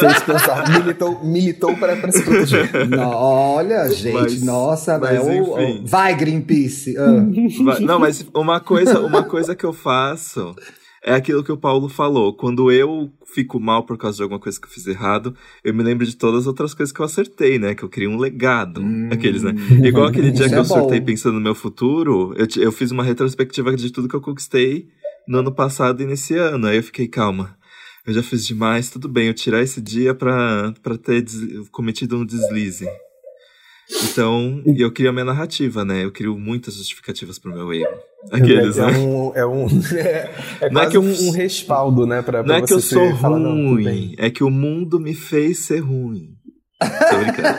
Fez pensar, militou, militou para, para se proteger. No- olha, gente, Mas- nossa, mas né? O- enfim. vai, Greenpeace. ah. Vai- Não, mas uma coisa, uma coisa que eu faço é aquilo que o Paulo falou. Quando eu fico mal por causa de alguma coisa que eu fiz errado, eu me lembro de todas as outras coisas que eu acertei, né? Que eu criei um legado. Aqueles, né? Igual aquele dia Hum. Que é eu surtei bom. pensando no meu futuro, eu, eu fiz uma retrospectiva de tudo que eu conquistei no ano passado e nesse ano. Aí eu fiquei, calma. eu já fiz demais, tudo bem, eu tirar esse dia pra, pra ter cometido um deslize. Então, eu crio a minha narrativa, né? Eu crio muitas justificativas pro meu erro. Aqueles, é, né? Um, é um. É, é não é que eu, um, respaldo, né? Pra, pra não é que eu sou ruim, é que o mundo me fez ser ruim. Tô brincando.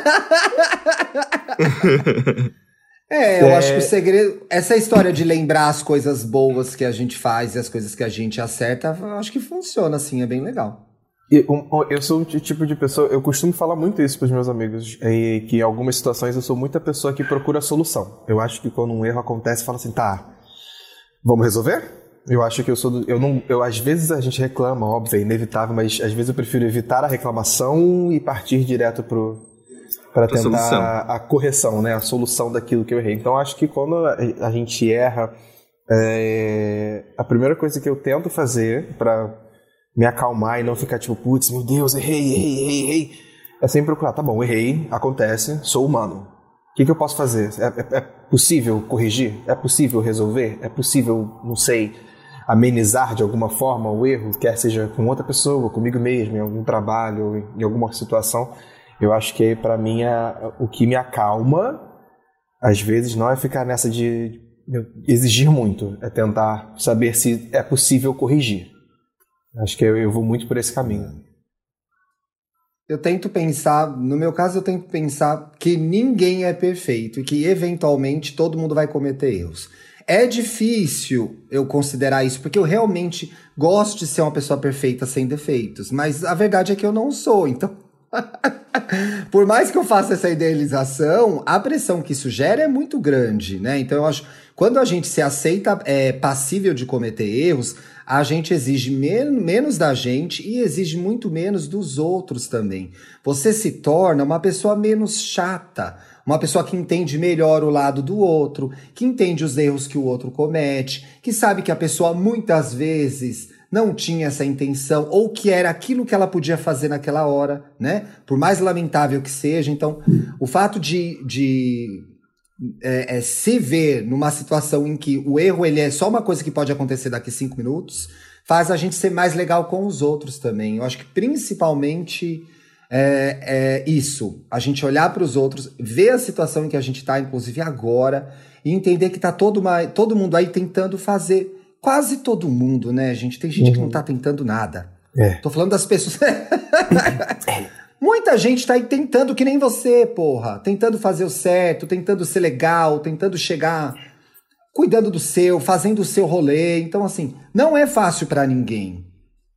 É, eu é... acho que o segredo. Essa história de lembrar as coisas boas que a gente faz e as coisas que a gente acerta, eu acho que funciona assim, é bem legal. Eu sou o tipo de pessoa, eu costumo falar muito isso para os meus amigos, que em algumas situações eu sou muita pessoa que procura solução. Eu acho que quando um erro acontece, fala assim, tá, vamos resolver? Eu acho que eu sou do, eu não, eu às vezes a gente reclama, óbvio, é inevitável, mas às vezes eu prefiro evitar a reclamação e partir direto pro para tentar solução. a correção, né, a solução daquilo que eu errei. Então acho que quando a gente erra, é, a primeira coisa que eu tento fazer para me acalmar e não ficar tipo, putz, meu Deus, errei, errei, errei, errei. É sempre procurar, tá bom, errei, acontece, sou humano. O que, que eu posso fazer? É, é, é, possível corrigir? É possível resolver? É possível, não sei, amenizar de alguma forma o erro, quer seja com outra pessoa, comigo mesmo, em algum trabalho, em alguma situação? Eu acho que para mim é, o que me acalma, às vezes, não é ficar nessa de exigir muito, é tentar saber se é possível corrigir. Acho que eu, eu vou muito por esse caminho. Eu tento pensar, no meu caso, eu tento pensar que ninguém é perfeito e que eventualmente todo mundo vai cometer erros. É difícil eu considerar isso, porque eu realmente gosto de ser uma pessoa perfeita sem defeitos, mas a verdade é que eu não sou, então. Por mais que eu faça essa idealização, a pressão que isso gera é muito grande, né? Então eu acho, quando a gente se aceita é, passível de cometer erros, a gente exige men menos da gente e exige muito menos dos outros também. Você se torna uma pessoa menos chata, uma pessoa que entende melhor o lado do outro, que entende os erros que o outro comete, que sabe que a pessoa muitas vezes não tinha essa intenção ou que era aquilo que ela podia fazer naquela hora, né? Por mais lamentável que seja. Então, o fato de, de é, é, se ver numa situação em que o erro ele é só uma coisa que pode acontecer daqui cinco minutos, faz a gente ser mais legal com os outros também. Eu acho que principalmente é, é isso, a gente olhar para os outros, ver a situação em que a gente está, inclusive agora, e entender que está todo, todo mundo aí tentando fazer. Quase todo mundo, né, gente? Tem gente uhum. que não está tentando nada. É. Tô falando das pessoas. Muita gente tá aí tentando que nem você, porra. Tentando fazer o certo, tentando ser legal, tentando chegar cuidando do seu, fazendo o seu rolê. Então, assim, não é fácil para ninguém.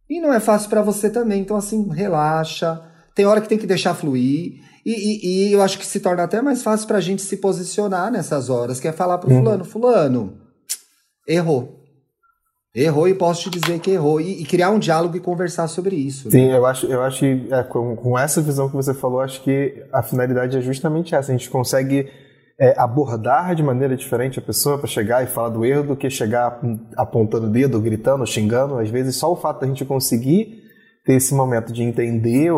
E não é fácil para você também. Então, assim, relaxa. Tem hora que tem que deixar fluir. E, e, e eu acho que se torna até mais fácil pra gente se posicionar nessas horas, que é falar pro uhum. fulano, fulano, errou. Errou e posso te dizer que errou. E, e, criar um diálogo e conversar sobre isso. Sim, né? eu acho, eu acho que é, com, com, essa visão que você falou, acho que a finalidade é justamente essa. A gente consegue é, abordar de maneira diferente a pessoa para chegar e falar do erro do que chegar apontando o dedo, gritando, xingando. Às vezes, só o fato da gente conseguir ter esse momento de entender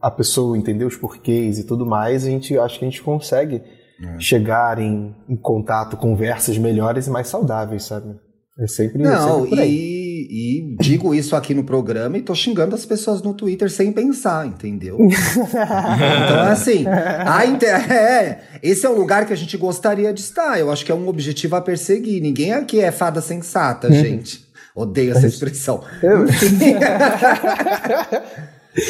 a pessoa, entender os porquês e tudo mais, a gente acho que a gente consegue é. chegar em, em contato, conversas melhores e mais saudáveis, sabe? É sempre, Não, sempre e, e, digo isso aqui no programa e tô xingando as pessoas no Twitter sem pensar, entendeu? então, assim, a inter... é, esse é um lugar que a gente gostaria de estar. Eu acho que é um objetivo a perseguir. Ninguém aqui é fada sensata, uhum. gente. Odeio essa expressão.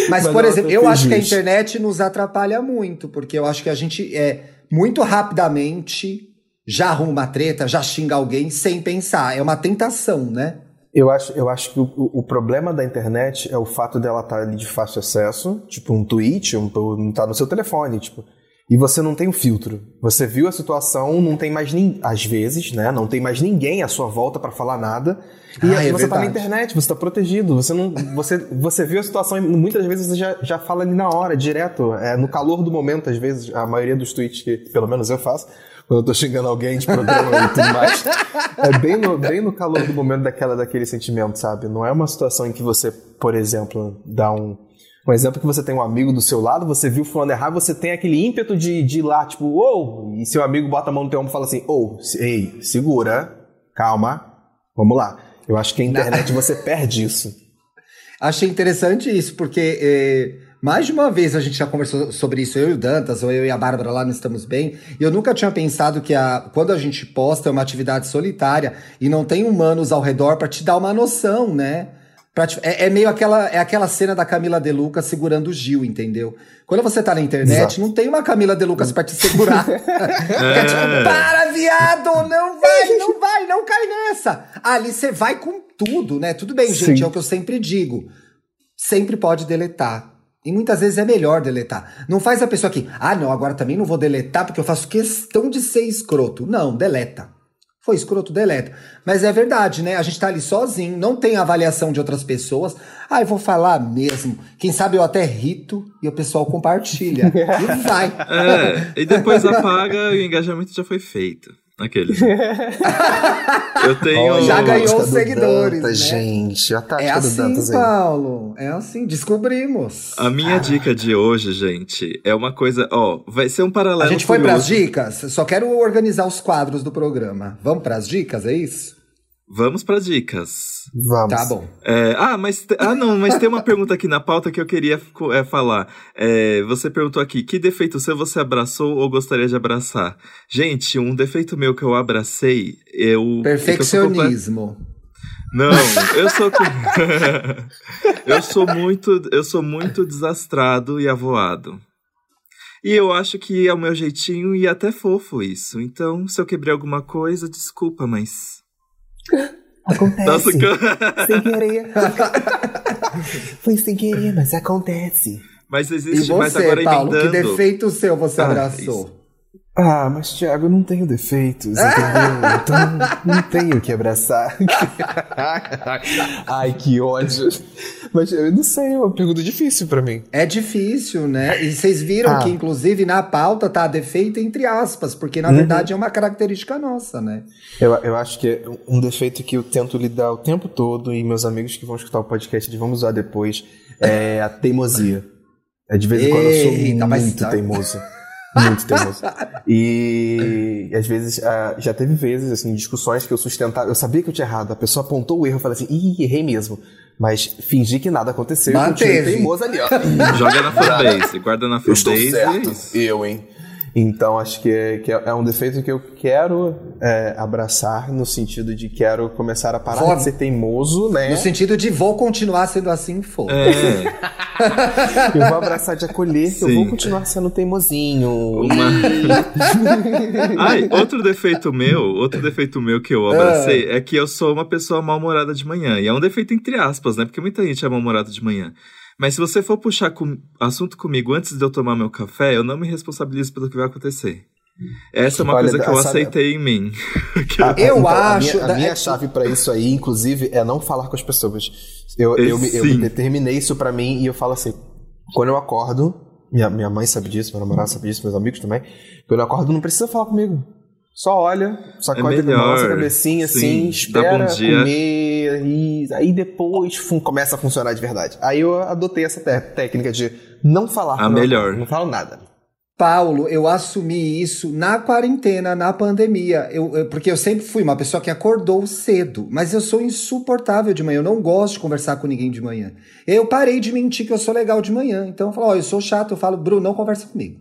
Mas, Mas, por exemplo, eu acho que a internet nos atrapalha muito, porque eu acho que a gente é muito rapidamente já arruma uma treta, já xinga alguém sem pensar. É uma tentação, né? Eu acho, eu acho que o, o problema da internet é o fato dela estar tá ali de fácil acesso, tipo um tweet, um, um, tá no seu telefone, tipo, e você não tem o um filtro. Você viu a situação, não tem mais nem às vezes, né? Não tem mais ninguém à sua volta para falar nada. E ah, aí é você verdade. tá na internet, você tá protegido, você não, você, você viu a situação e muitas vezes você já, já fala ali na hora, direto, é, no calor do momento, às vezes, a maioria dos tweets que pelo menos eu faço, quando eu tô xingando alguém de programa e tudo mais. É bem no, bem no calor do momento daquela, daquele sentimento, sabe? Não é uma situação em que você, por exemplo, dá um. Um exemplo que você tem um amigo do seu lado, você viu fulano errar, você tem aquele ímpeto de, de ir lá, tipo, ou, oh! e seu amigo bota a mão no teu ombro e fala assim, ou, oh, ei, segura, calma, vamos lá. Eu acho que a internet você perde isso. Achei interessante isso, porque eh, mais de uma vez a gente já conversou sobre isso, eu e o Dantas, ou eu e a Bárbara lá não estamos bem, e eu nunca tinha pensado que a, quando a gente posta é uma atividade solitária e não tem humanos ao redor para te dar uma noção, né? É, é meio aquela, é aquela cena da Camila De Lucas segurando o Gil, entendeu? Quando você tá na internet, Exato. não tem uma Camila De Lucas pra te segurar. Fica tipo, para, viado! Não vai, não vai, não cai nessa! Ali você vai com tudo, né? Tudo bem, gente, Sim. é o que eu sempre digo. Sempre pode deletar. E muitas vezes é melhor deletar. Não faz a pessoa que, ah, não, agora também não vou deletar porque eu faço questão de ser escroto. Não, deleta. Foi escroto, deleta. Mas é verdade, né? A gente tá ali sozinho, não tem avaliação de outras pessoas. Ah, eu vou falar mesmo. Quem sabe eu até rito e o pessoal compartilha. e vai. É, e depois apaga e o engajamento já foi feito. Aquele. Eu tenho. Já ganhou os do seguidores, Dantas, né? gente. A tática É do assim, Dantas aí. Paulo. É assim, descobrimos. A minha dica de hoje, gente, é uma coisa. Ó, vai ser um paralelo. A gente foi pras curioso. dicas? Só quero organizar os quadros do programa. Vamos pras dicas, é isso? Vamos para dicas. Vamos. Tá bom. É, ah, mas ah, não, mas tem uma pergunta aqui na pauta que eu queria é, falar. É, você perguntou aqui: que defeito seu você abraçou ou gostaria de abraçar? Gente, um defeito meu que eu abracei, eu. é Perfeccionismo. Não, eu sou eu sou muito eu sou muito desastrado e avoado. E eu acho que é o meu jeitinho e até fofo isso. Então, se eu quebrei alguma coisa, desculpa, mas Acontece. Nossa, que- Sem querer. Foi sem querer, mas acontece. mas E existe, mas você, agora Paulo, que defeito seu você Ah, abraçou? Ah, mas Thiago, eu não tenho defeitos, entendeu? Então não tenho que abraçar. Ai, que ódio. Mas eu não sei, é uma pergunta difícil pra mim. É difícil, né? E vocês viram Ah. que, inclusive, na pauta tá defeito entre aspas, porque Uhum. na verdade é uma característica nossa, né? Eu, eu acho que é um defeito que eu tento lidar o tempo todo, e meus amigos que vão escutar o podcast eles vão usar depois, é a teimosia. É de vez em quando eu sou Eita, mas muito tá- teimoso. Muito teimoso. E às vezes, ah, já teve vezes, assim, discussões que eu sustentava. Eu sabia que eu tinha errado. A pessoa apontou o erro, eu falei assim, ih, errei mesmo. Mas fingi que nada aconteceu e Manteve. teimoso ali, ó. Joga na fanbase, guarda na Eu estou fanbase. e é certo. Eu, hein? Então, acho que, é, que é é um defeito que eu quero é, abraçar, no sentido de quero começar a parar Vou- de ser teimoso, né? No sentido de vou continuar sendo assim, foda. É, Eu vou abraçar de acolher, que eu Sim. vou continuar sendo teimosinho. uma. Ai, outro defeito meu, outro defeito meu que eu abracei é que eu sou uma pessoa mal-humorada de manhã. E é um defeito entre aspas, né? Porque muita gente é mal-humorada de manhã. Mas se você for puxar com- assunto comigo antes de eu tomar meu café, eu não me responsabilizo pelo que vai acontecer. Essa é uma Olha, coisa que eu aceitei em mim. Ah, Eu então, acho- A minha, a minha é- chave pra isso aí, inclusive, é não falar com as pessoas. Eu, eu, me- eu Sim. determinei isso pra mim e eu falo assim: quando eu acordo, minha, minha mãe sabe disso, meu namorado sabe disso, meus amigos também. Quando eu acordo, não precisa falar comigo. Só olha, sacode É melhor, a cabecinha sim, assim, espera bom dia. comer, e aí depois fum, começa a funcionar de verdade. Aí eu adotei essa té- técnica de não falar. A eu melhor. Não falo nada. Paulo, eu assumi isso na quarentena, na pandemia. Eu, eu- porque eu sempre fui uma pessoa que acordou cedo, mas eu sou insuportável de manhã. Eu não gosto de conversar com ninguém de manhã. Eu parei de mentir que eu sou legal de manhã. Então eu falo, ó, eu sou chato. Eu falo, Bruno, não conversa comigo.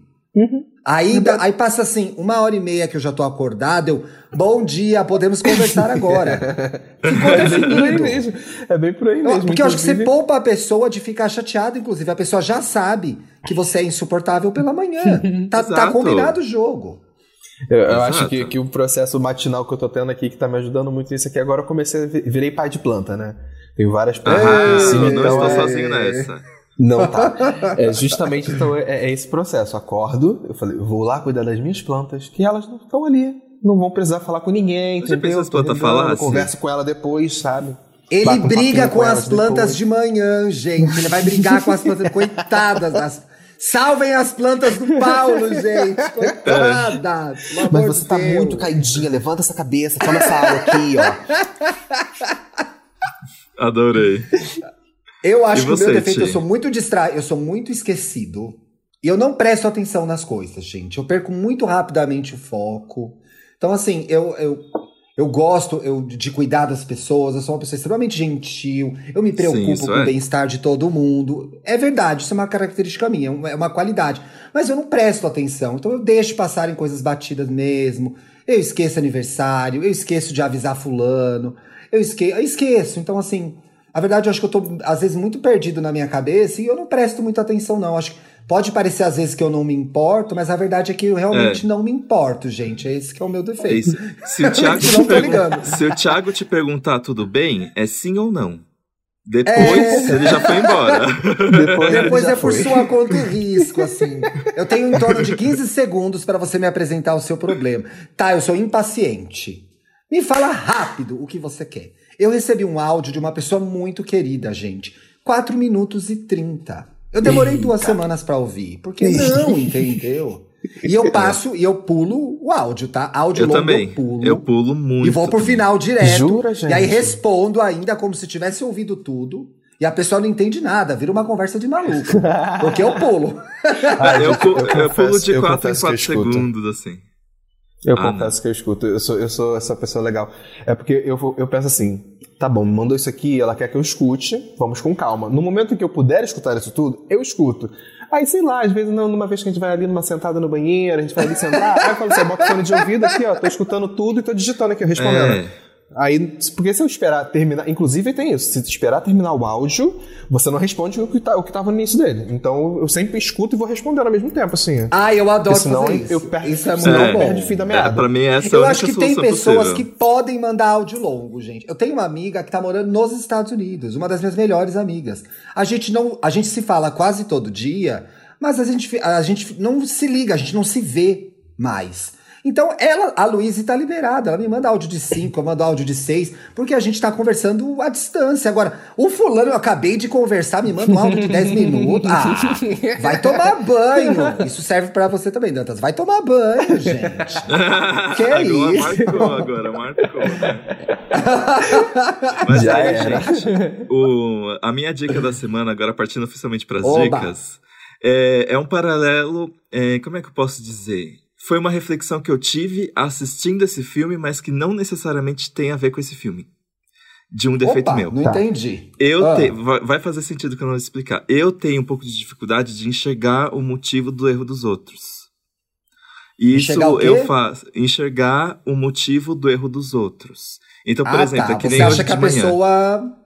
Aí, da- aí passa assim, uma hora e meia que eu já tô acordado, eu, bom dia, podemos conversar agora. Ficou É bem por aí definido. mesmo. É bem por aí Eu- mesmo. porque eu acho que você inclusive. poupa a pessoa de ficar chateada, inclusive. A pessoa já sabe que você é insuportável pela manhã. Tá, tá combinado o jogo. Eu, eu acho que, que o processo matinal que eu tô tendo aqui, que tá me ajudando muito nisso aqui, agora eu comecei virei pai de planta, né? Tenho várias plantas Ah, em cima, eu não então estou é- sozinho nessa. Não tá. É justamente então é, é esse processo. Acordo, eu falei, vou lá cuidar das minhas plantas, que elas não estão ali. Não vão precisar falar com ninguém, Você já entendeu? pensou se Tô planta regando, falasse? Converso com ela depois, sabe? Ele Bato briga papinho com as plantas depois. de manhã, gente. Ele vai brigar com as plantas. Coitadas das. Salvem as plantas do Paulo, gente. Coitadas. Mas você tá Deus. muito caidinha, levanta essa cabeça, toma essa água aqui, ó. Adorei. Eu acho E que o meu defeito, eu Ti? sou muito distraído, eu sou muito esquecido. E eu não presto atenção nas coisas, gente. Eu perco muito rapidamente o foco. Então, assim, eu, eu, Eu gosto eu, de cuidar das pessoas, eu sou uma pessoa extremamente gentil, eu me preocupo Sim, com é. o bem-estar de todo mundo. É verdade, isso é uma característica minha, é uma- é uma qualidade. Mas eu não presto atenção, então eu deixo passarem coisas batidas mesmo. Eu esqueço aniversário, eu esqueço de avisar fulano, eu, esque eu esqueço. Então, assim, a verdade eu acho que eu tô, às vezes, muito perdido na minha cabeça e eu não presto muita atenção, não. Acho que pode parecer, às vezes, que eu não me importo, mas a verdade é que eu realmente É. não me importo, gente. É esse que é o meu É defeito. isso. Se o, Thiago pergun-. Se o Thiago te perguntar tudo bem, é sim ou não. Depois É. ele já foi embora. Depois, Depois é por foi. sua conta e risco, assim. Eu tenho em torno de 15 segundos para você me apresentar o seu problema. Tá, eu sou impaciente. Me fala rápido o que você quer. Eu recebi um áudio de uma pessoa muito querida, gente. 4 minutos e 30. Eu demorei duas semanas para ouvir. Porque não, entendeu? E eu passo e eu pulo o áudio, tá? Áudio Eu longo também. eu pulo. Eu pulo muito. E vou pro final direto. Jura, gente? E aí respondo ainda como se tivesse ouvido tudo. E a pessoa não entende nada, vira uma conversa de maluco. Porque eu pulo. Ai, Eu, eu pulo de eu 4 em confesso que eu 4 escuto. segundos, assim. Eu Ah, confesso que eu escuto. Eu sou, eu sou essa pessoa legal. É porque eu, eu penso assim: tá bom, me mandou isso aqui, ela quer que eu escute, vamos com calma. No momento em que eu puder escutar isso tudo, eu escuto. Aí, sei lá, às vezes, não, numa vez que a gente vai ali numa sentada no banheiro, a gente vai ali sentar, aí eu falo assim: bota o fone de ouvido aqui, ó, tô escutando tudo e tô digitando aqui, respondendo. É. Aí, porque se eu esperar terminar, inclusive tem isso, se esperar terminar o áudio, você não responde o que, tá, o que tava no início dele. Então eu sempre escuto e vou respondendo ao mesmo tempo, assim. Ah, eu adoro Porque senão fazer isso. eu perco, isso é muito senão É. eu bom. perco o fio da É, meada. pra mim, essa é a Eu única acho que tem pessoas possível. que podem mandar áudio longo, gente. Eu tenho uma amiga que tá morando nos Estados Unidos, uma das minhas melhores amigas. A gente não, a gente se fala quase todo dia, mas a gente, a gente não se liga, a gente não se vê mais. Então, ela, a Luísa tá liberada. Ela me manda áudio de 5, eu mando áudio de 6, porque a gente tá conversando à distância. Agora, o fulano, eu acabei de conversar, me manda um áudio de 10 minutos. Ah, vai tomar banho. Isso serve pra você também, Dantas. Vai tomar banho, gente. Que agora isso? marcou, agora marcou. né? Mas Já aí, era. gente, o, a minha dica da semana, agora partindo oficialmente para as dicas, é, é um paralelo. é, como é que eu posso dizer? Foi uma reflexão que eu tive assistindo esse filme, mas que não necessariamente tem a ver com esse filme. De um defeito Opa, meu. Não Tá. entendi. Eu Ah. te- vai fazer sentido que eu não vou explicar. Eu tenho um pouco de dificuldade de enxergar o motivo do erro dos outros. E Isso Enxergar o quê? eu faço. Enxergar o motivo do erro dos outros. Então, por ah, exemplo, tá. é que Você nem acha que a manhã. pessoa.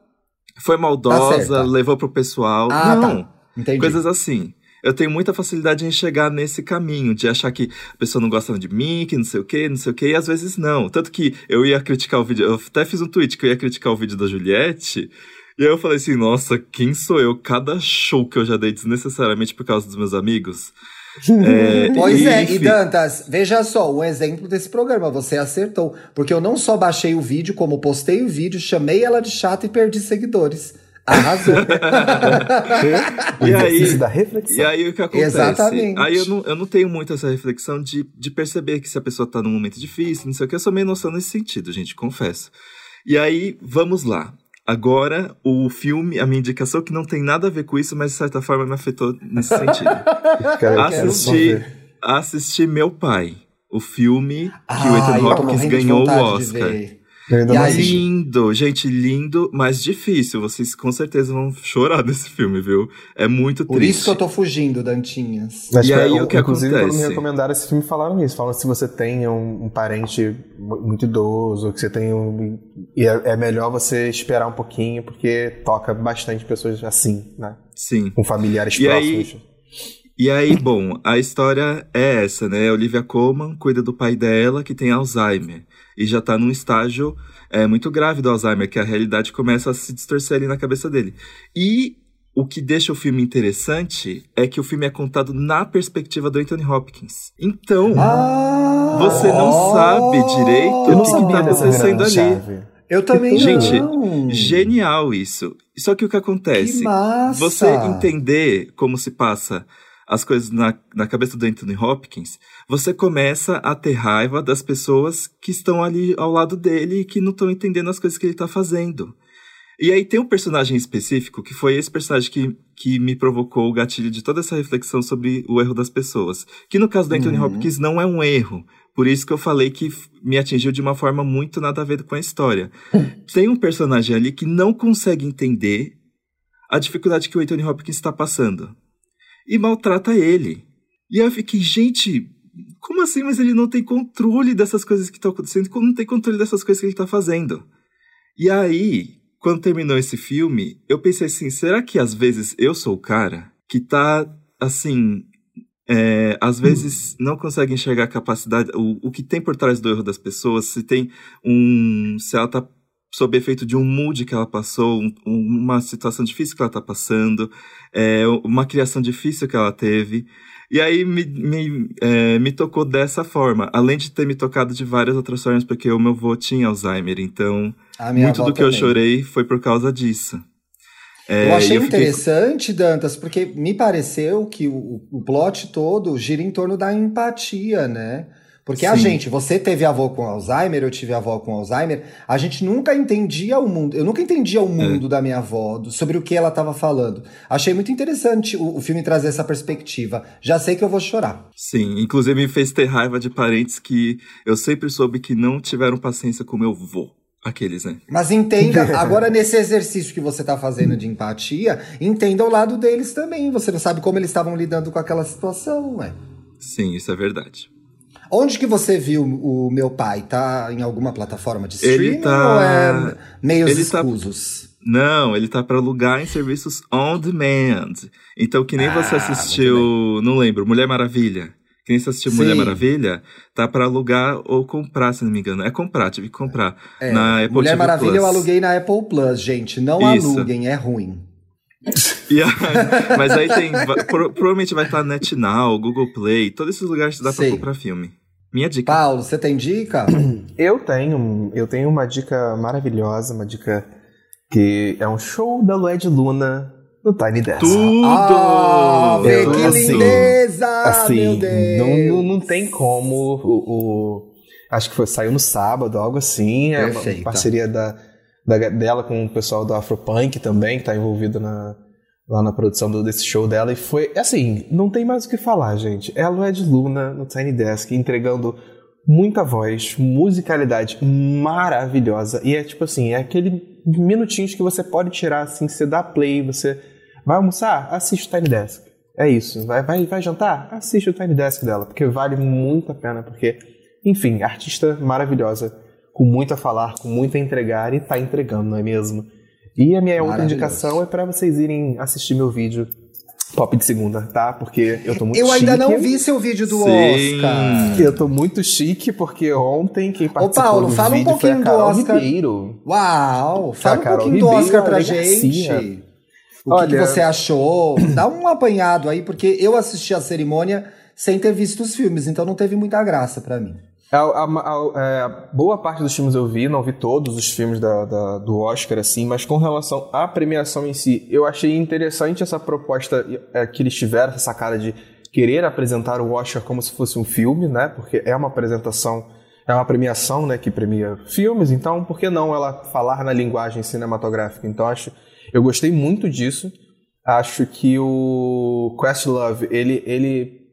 Foi Tá maldosa, certa. levou pro pessoal. Ah, não. tá. Entendi. Coisas assim. Eu tenho muita facilidade em chegar nesse caminho, de achar que a pessoa não gosta de mim, que não sei o que, não sei o que, e às vezes não. Tanto que eu ia criticar o vídeo, eu até fiz um tweet que eu ia criticar o vídeo da Juliette, e aí eu falei assim, nossa, quem sou eu? Cada show que eu já dei desnecessariamente por causa dos meus amigos. É, Pois e, é, e enfim, Dantas, veja só, um exemplo desse programa, você acertou. Porque eu não só baixei o vídeo, como postei o vídeo, chamei ela de chata e perdi seguidores. Arrasou. E aí- da reflexão. E aí o que acontece? Exatamente. Aí eu não, eu não tenho muito essa reflexão de, de perceber que se a pessoa tá num momento difícil, não sei o que, eu sou meio noção nesse sentido, gente, confesso. E aí, vamos lá. Agora, o filme, a minha indicação, que não tem nada a ver com isso, mas de certa forma me afetou nesse sentido. Cara, só Assisti, assisti Meu Pai, o filme que o Ethan de ganhou o Oscar. E aí? assisti. Lindo, gente, lindo, mas difícil. Vocês com certeza vão chorar desse filme, viu? É muito Por triste. isso que eu tô fugindo, Dantinhas. Mas, E tipo, aí, eu- o que inclusive, quando me acontece? recomendaram esse filme, falaram isso. Falam que se você tem um, um parente mu- muito idoso, que você tem um. E é, é melhor você esperar um pouquinho, porque toca bastante pessoas assim, né? Sim. Com familiares E aí- próximos. E aí, bom, a história é essa, né? Olivia Colman cuida do pai dela, que tem Alzheimer. E já tá num estágio é, muito grave do Alzheimer, que a realidade começa a se distorcer ali na cabeça dele. E o que deixa o filme interessante é que o filme é contado na perspectiva do Anthony Hopkins. Então, Ah! você não sabe direito o que, tá dessa acontecendo ali. chave. Eu também Gente, não. Genial isso. Só que o que acontece? Que. Você entender como se passa as coisas na, na cabeça do Anthony Hopkins, você começa a ter raiva das pessoas que estão ali ao lado dele e que não estão entendendo as coisas que ele está fazendo. E aí tem um personagem específico, que foi esse personagem que, que me provocou o gatilho de toda essa reflexão sobre o erro das pessoas. Que no caso do Anthony Uhum. Hopkins não é um erro, Por isso que eu falei que me atingiu de uma forma muito nada a ver com a história. Tem um personagem ali que não consegue entender a dificuldade que o Anthony Hopkins está passando. E maltrata ele. E eu fiquei, gente, como assim? Mas ele não tem controle dessas coisas que estão acontecendo, não tem controle dessas coisas que ele está fazendo. E aí, quando terminou esse filme, eu pensei assim: será que às vezes eu sou o cara que tá, assim, é, às vezes não consegue enxergar a capacidade, o, o que tem por trás do erro das pessoas, se tem um. se ela tá sob efeito de um mood que ela passou, um, uma situação difícil que ela tá passando, é, uma criação difícil que ela teve. E aí me, me, é, me tocou dessa forma, além de ter me tocado de várias outras formas, porque o meu avô tinha Alzheimer, então muito do que também. eu chorei foi por causa disso. É, eu achei eu fiquei... interessante, Dantas, porque me pareceu que o, o plot todo gira em torno da empatia, né? Porque Sim. a gente, você teve avô com Alzheimer, eu tive avó com Alzheimer, a gente nunca entendia o mundo. Eu nunca entendia o mundo é. da minha avó, sobre o que ela estava falando. Achei muito interessante o, o, filme trazer essa perspectiva. Já sei que eu vou chorar. Sim, inclusive me fez ter raiva de parentes que eu sempre soube que não tiveram paciência com meu avô. Aqueles, né? Mas entenda, agora nesse exercício que você está fazendo de empatia, entenda o lado deles também. Você não sabe como eles estavam lidando com aquela situação, ué. Sim, isso é verdade. Onde que você viu o meu pai? Tá em alguma plataforma de streaming ele tá... ou é meios ele tá escusos? Tá... Não, ele tá para alugar em serviços on demand. Então, que nem ah, você assistiu, não lembro, Mulher Maravilha. Que nem você assistiu Sim. Mulher Maravilha, tá para alugar ou comprar, se não me engano. É comprar, tive que comprar. É, na Apple Mulher TV Maravilha Plus. eu aluguei na Apple Plus, gente. Não Isso. aluguem, é ruim. aí, mas aí tem. provavelmente vai estar NetNow, Google Play, todos esses lugares que dá Sim. pra comprar filme. Minha dica. Paulo, você tem dica? Eu tenho. Eu tenho uma dica maravilhosa, uma dica que é um show da Lued Luna no Tiny Desk. Tudo! Oh, vê que assim, lindeza! Assim, meu Deus. Não, não, não tem como. O, o, acho que foi, saiu no sábado, algo assim. É uma parceria da, da, dela com o pessoal do Afropunk também, que está envolvido na, lá na produção do, desse show dela. E foi, assim, não tem mais o que falar, gente. Ela é de Luna no Tiny Desk, entregando muita voz, musicalidade maravilhosa. E é tipo assim, é aquele minutinhos que você pode tirar, assim, você dá play, você vai almoçar, assiste o Tiny Desk. É isso. Vai, vai, vai jantar? Assiste o Tiny Desk dela, porque vale muito a pena, porque, enfim, artista maravilhosa, com muito a falar, com muito a entregar e tá entregando, não é mesmo? E a minha outra indicação é para vocês irem assistir meu vídeo Pop de segunda, tá? Porque eu tô muito Eu chique. ainda não vi seu vídeo do Sim. Oscar. Eu tô muito chique porque ontem quem participou Ô, Paulo, do fala vídeo um pouquinho foi a Carol do Oscar. Ribeiro. Uau! Fala um pouquinho Ribeiro, do Oscar pra gente. Garcia. O Olha, que, que você achou? Dá um apanhado aí, porque eu assisti a cerimônia sem ter visto os filmes, então não teve muita graça para mim. A, a, a, a, boa parte dos filmes eu vi, não vi todos os filmes da, da, do Oscar, assim, mas com relação à premiação em si, eu achei interessante essa proposta é, que eles tiveram, essa cara de querer apresentar o Oscar como se fosse um filme, né? Porque é uma apresentação, é uma premiação, né, que premia filmes, então por que não ela falar na linguagem cinematográfica? Então acho, eu gostei muito disso. Acho que o Questlove, ele, ele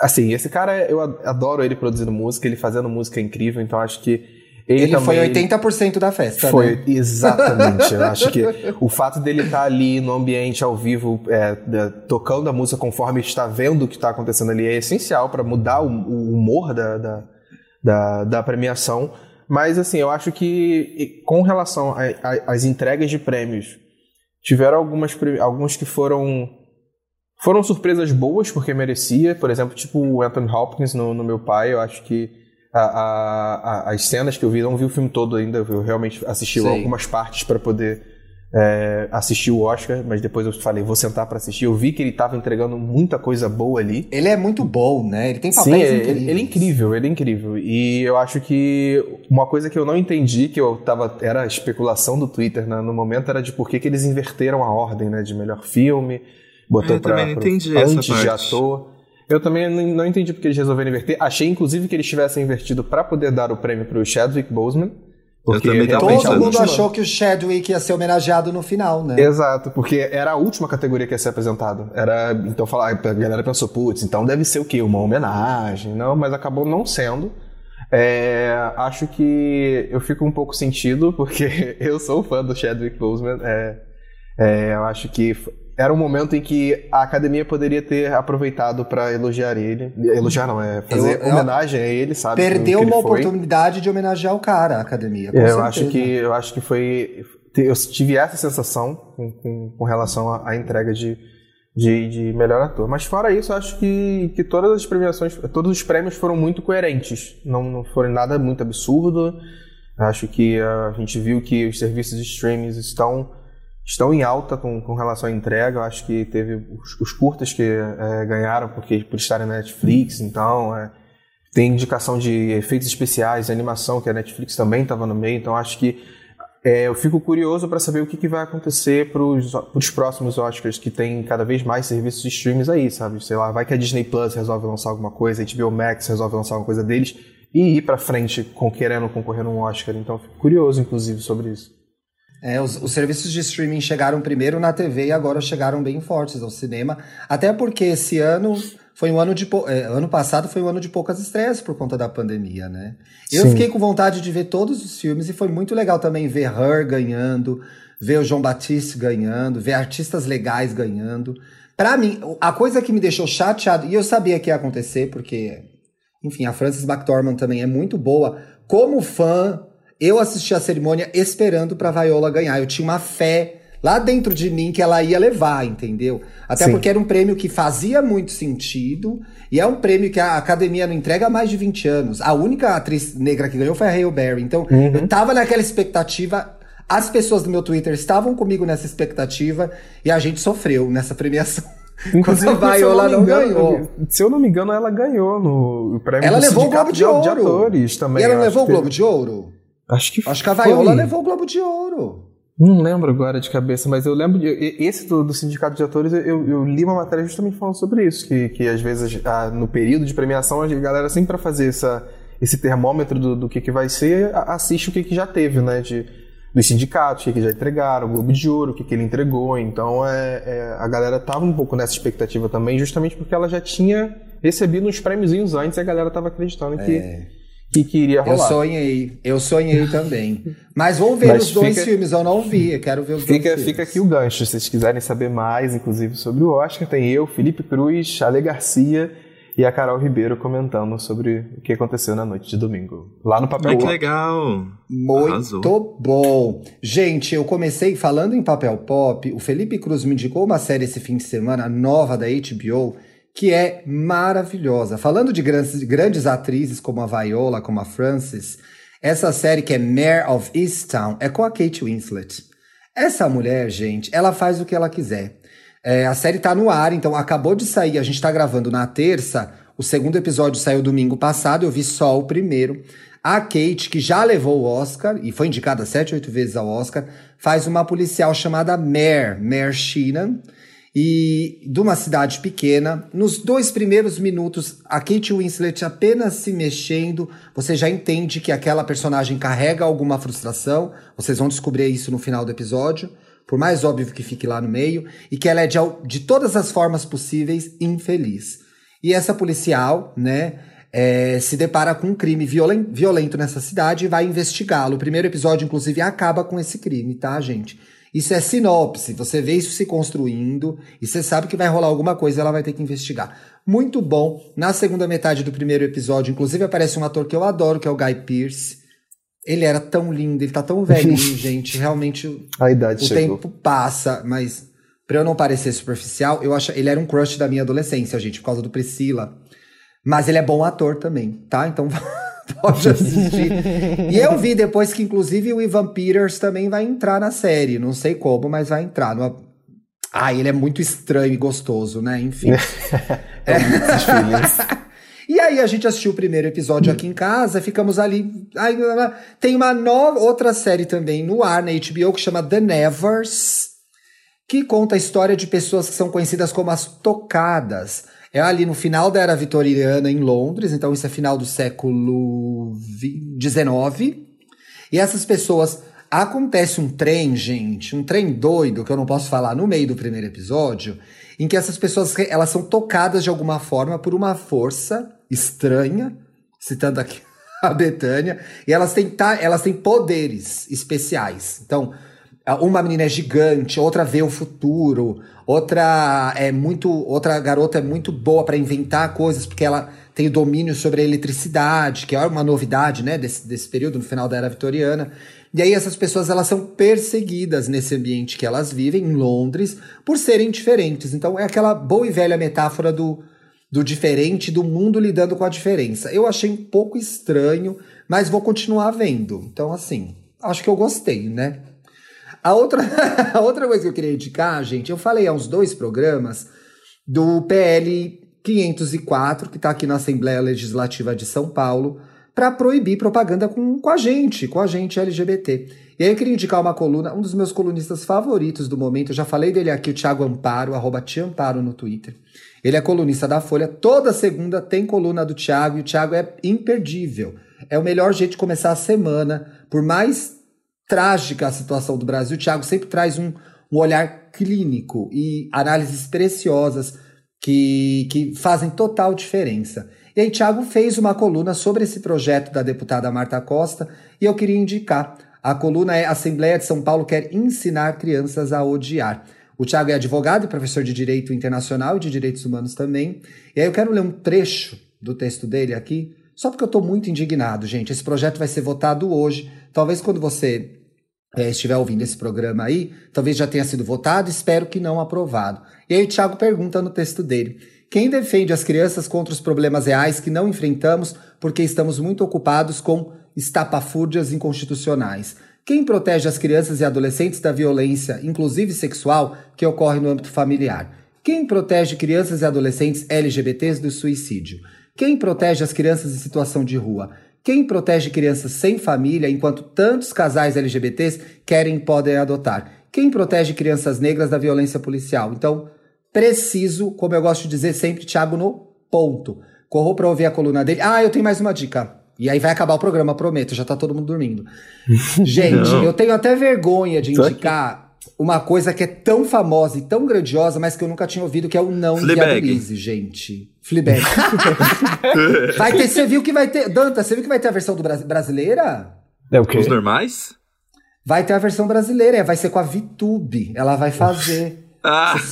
Assim, esse cara, eu adoro ele produzindo música, ele fazendo música incrível, então acho que ele, ele foi 80% da festa. Foi, né? exatamente. eu acho que o fato dele estar ali no ambiente ao vivo, é, tocando a música conforme está vendo o que está acontecendo ali, é essencial para mudar o, o humor da, da, da, da, premiação. Mas, assim, eu acho que com relação às entregas de prêmios, tiveram algumas, alguns que foram foram surpresas boas, porque merecia. Por exemplo, tipo o Anthony Hopkins no, no meu pai. Eu acho que a, a, a, as cenas que eu vi, não vi o filme todo ainda. Eu realmente assisti Sim. algumas partes para poder é, assistir o Oscar, mas depois eu falei, vou sentar para assistir. Eu vi que ele estava entregando muita coisa boa ali. Ele é muito bom, né? Ele tem papéis Sim, incríveis. Ele, ele é incrível, ele é incrível. E eu acho que uma coisa que eu não entendi, que eu tava, era especulação do Twitter né, no momento, era de por que, que eles inverteram a ordem né, de melhor filme botou para pra, entendi antes essa de ator. Eu também não entendi porque eles resolveram inverter. Achei, inclusive, que eles tivessem invertido para poder dar o prêmio para o Chadwick Boseman, Porque Eu também Todo mundo achou que o Chadwick ia ser homenageado no final, né? Exato, porque era a última categoria que ia ser apresentada. Era, então falar, a galera pensou, putz, então deve ser o quê? Uma homenagem, não, mas acabou não sendo. É, acho que eu fico um pouco sentido, porque eu sou fã do Chadwick Boseman. É, é, eu acho que era um momento em que a academia poderia ter aproveitado para elogiar ele. Elogiar não, é fazer Eu- eu- homenagem a ele, sabe? Perdeu uma foi. oportunidade de homenagear o cara, a academia. É, eu certeza. acho que eu acho que foi eu tive essa sensação com, com, com relação à, à entrega de, de, de melhor ator. Mas fora isso, eu acho que, que todas as premiações, todos os prêmios foram muito coerentes. Não, não foram nada muito absurdo. Eu acho que a gente viu que os serviços de streaming estão estão em alta com, com relação à entrega. Eu acho que teve os, os curtas que é, ganharam porque por estarem na Netflix, então é, tem indicação de efeitos especiais, animação, que a Netflix também estava no meio, então acho que é, eu fico curioso para saber o que, que vai acontecer para os próximos Oscars, que tem cada vez mais serviços de streams aí, sabe? Sei lá, vai que a Disney Plus resolve lançar alguma coisa, a HBO Max resolve lançar alguma coisa deles e ir para frente com, querendo concorrer num Oscar. Então, fico curioso, inclusive, sobre isso. É, os, os serviços de streaming chegaram primeiro na TV e agora chegaram bem fortes ao cinema. Até porque esse ano foi um ano de. é, ano passado foi um ano de poucas estreias por conta da pandemia, né? Eu Sim. fiquei com vontade de ver todos os filmes e foi muito legal também ver Her ganhando, ver o João Batiste ganhando, ver artistas legais ganhando. Pra mim, a coisa que me deixou chateado, e eu sabia que ia acontecer, porque, enfim, a Frances McDormand também é muito boa. Como fã, eu assisti a cerimônia esperando pra Viola ganhar. Eu tinha uma fé lá dentro de mim que ela ia levar, entendeu? Até Sim. porque era um prêmio que fazia muito sentido e é um prêmio que a academia não entrega há mais de 20 anos. A única atriz negra que ganhou foi a Hale Berry. Então, eu tava naquela expectativa. As pessoas do meu Twitter estavam comigo nessa expectativa e a gente sofreu nessa premiação. Quando a Viola não ganhou. Se eu não me engano, ela ganhou no prêmio Ela levou o Globo de Ouro. de atores também. e ela levou o Globo de Ouro? Acho que Acho que a foi. Viola levou o Globo de Ouro. Não lembro agora de cabeça, mas eu lembro. De, esse do, do Sindicato de Atores, eu, eu li uma matéria justamente falando sobre isso. Que, que às vezes, ah, no período de premiação, a galera sempre para fazer essa, esse termômetro do, do que, que vai ser, a- assiste o que, que já teve, né? De, dos sindicatos, o que, que já entregaram, o Globo de Ouro, o que, que ele entregou. Então é, é, a galera tava um pouco nessa expectativa também, justamente porque ela já tinha recebido uns prêmiozinhos antes e a galera tava acreditando que, que, que iria Eu rolar. sonhei, eu sonhei também. Mas vou ver Mas os dois fica- filmes, eu não vi, eu quero ver os Fica, dois filmes. fica aqui o gancho, se vocês quiserem saber mais, inclusive, sobre o Oscar, tem eu, Felipe Cruz, Ale Garcia e a Carol Ribeiro comentando sobre o que aconteceu na noite de domingo. Lá no papel Ai, que legal. Muito Arrasou. bom. Gente, eu comecei falando em papel pop. O Felipe Cruz me indicou uma série esse fim de semana, nova da HBO, que é maravilhosa. Falando de grandes, grandes atrizes como a Viola, como a Frances, essa série que é Mare of Easttown é com a Kate Winslet. Essa mulher, gente, ela faz o que ela quiser. É, a série tá no ar, então acabou de sair, a gente tá gravando na terça. O segundo episódio saiu domingo passado, eu vi só o primeiro. A Kate, que já levou o Oscar e foi indicada sete, oito vezes ao Oscar, faz uma policial chamada Mare, Mare Sheenan, e de uma cidade pequena. Nos dois primeiros minutos, a Kate Winslet apenas se mexendo, você já entende que aquela personagem carrega alguma frustração. Vocês vão descobrir isso no final do episódio, por mais óbvio que fique lá no meio, e que ela é de, de todas as formas possíveis infeliz. E essa policial, né, é, se depara com um crime violen- violento nessa cidade e vai investigá-lo. O primeiro episódio, inclusive, acaba com esse crime, tá, gente? Isso é sinopse, você vê isso se construindo e você sabe que vai rolar alguma coisa e ela vai ter que investigar. Muito bom. Na segunda metade do primeiro episódio, inclusive, aparece um ator que eu adoro, que é o Guy Pearce. Ele era tão lindo, ele tá tão velhinho, gente. Realmente, A idade o chegou. tempo passa, mas pra eu não parecer superficial, eu acho ele era um crush da minha adolescência, gente, por causa do Priscila. Mas ele é bom ator também, tá? Então pode assistir. e eu vi depois que, inclusive, o Ivan Peters também vai entrar na série. Não sei como, mas vai entrar. Numa... Ah, ele é muito estranho e gostoso, né? Enfim. E aí a gente assistiu o primeiro episódio aqui em casa, ficamos ali. Aí, tem uma nova outra série também no ar na HBO que chama The Nevers, que conta a história de pessoas que são conhecidas como as tocadas. É ali no final da era vitoriana em Londres, então isso é final do século XIX. E essas pessoas. Acontece um trem, gente, um trem doido, que eu não posso falar no meio do primeiro episódio, em que essas pessoas elas são tocadas de alguma forma por uma força estranha, citando aqui a Betânia, e elas têm, elas têm poderes especiais. Então, uma menina é gigante, outra vê o futuro, outra é muito, outra garota é muito boa para inventar coisas porque ela tem o domínio sobre a eletricidade, que é uma novidade, né, desse, desse período no final da era vitoriana. E aí essas pessoas elas são perseguidas nesse ambiente que elas vivem em Londres por serem diferentes. Então é aquela boa e velha metáfora do, do diferente, do mundo lidando com a diferença. Eu achei um pouco estranho, mas vou continuar vendo. Então assim, acho que eu gostei, né? A outra, a outra coisa que eu queria indicar, gente, eu falei há uns dois programas do PL 504, que está aqui na Assembleia Legislativa de São Paulo, para proibir propaganda com, com a gente, com a gente LGBT. E aí eu queria indicar uma coluna, um dos meus colunistas favoritos do momento, eu já falei dele aqui, o Thiago Amparo, arroba Amparo no Twitter. Ele é colunista da Folha, toda segunda tem coluna do Thiago, e o Thiago é imperdível. É o melhor jeito de começar a semana, por mais trágica a situação do Brasil, o Thiago sempre traz um, um olhar clínico e análises preciosas que, que fazem total diferença. E aí, Tiago fez uma coluna sobre esse projeto da deputada Marta Costa e eu queria indicar. A coluna é Assembleia de São Paulo quer ensinar crianças a odiar. O Tiago é advogado e professor de Direito Internacional e de Direitos Humanos também. E aí eu quero ler um trecho do texto dele aqui, só porque eu estou muito indignado, gente. Esse projeto vai ser votado hoje. Talvez quando você é, estiver ouvindo esse programa aí, talvez já tenha sido votado, espero que não aprovado. E aí o Tiago pergunta no texto dele: quem defende as crianças contra os problemas reais que não enfrentamos porque estamos muito ocupados com estapafúrdias inconstitucionais? Quem protege as crianças e adolescentes da violência, inclusive sexual, que ocorre no âmbito familiar? Quem protege crianças e adolescentes LGBTs do suicídio? Quem protege as crianças em situação de rua? Quem protege crianças sem família enquanto tantos casais LGBTs querem e podem adotar? Quem protege crianças negras da violência policial? Então, preciso, como eu gosto de dizer sempre, Thiago, no ponto. Corro para ouvir a coluna dele. Ah, eu tenho mais uma dica. E aí vai acabar o programa, prometo, já tá todo mundo dormindo. Gente, eu tenho até vergonha de indicar uma coisa que é tão famosa e tão grandiosa, mas que eu nunca tinha ouvido, que é o não inviabilize, gente. Fleabag. vai ter, você viu que vai ter, Danta, você viu que vai ter a versão do brasileira? É o quê? Os normais? Vai ter a versão brasileira, vai ser com a VTube. Ela vai fazer. Ah!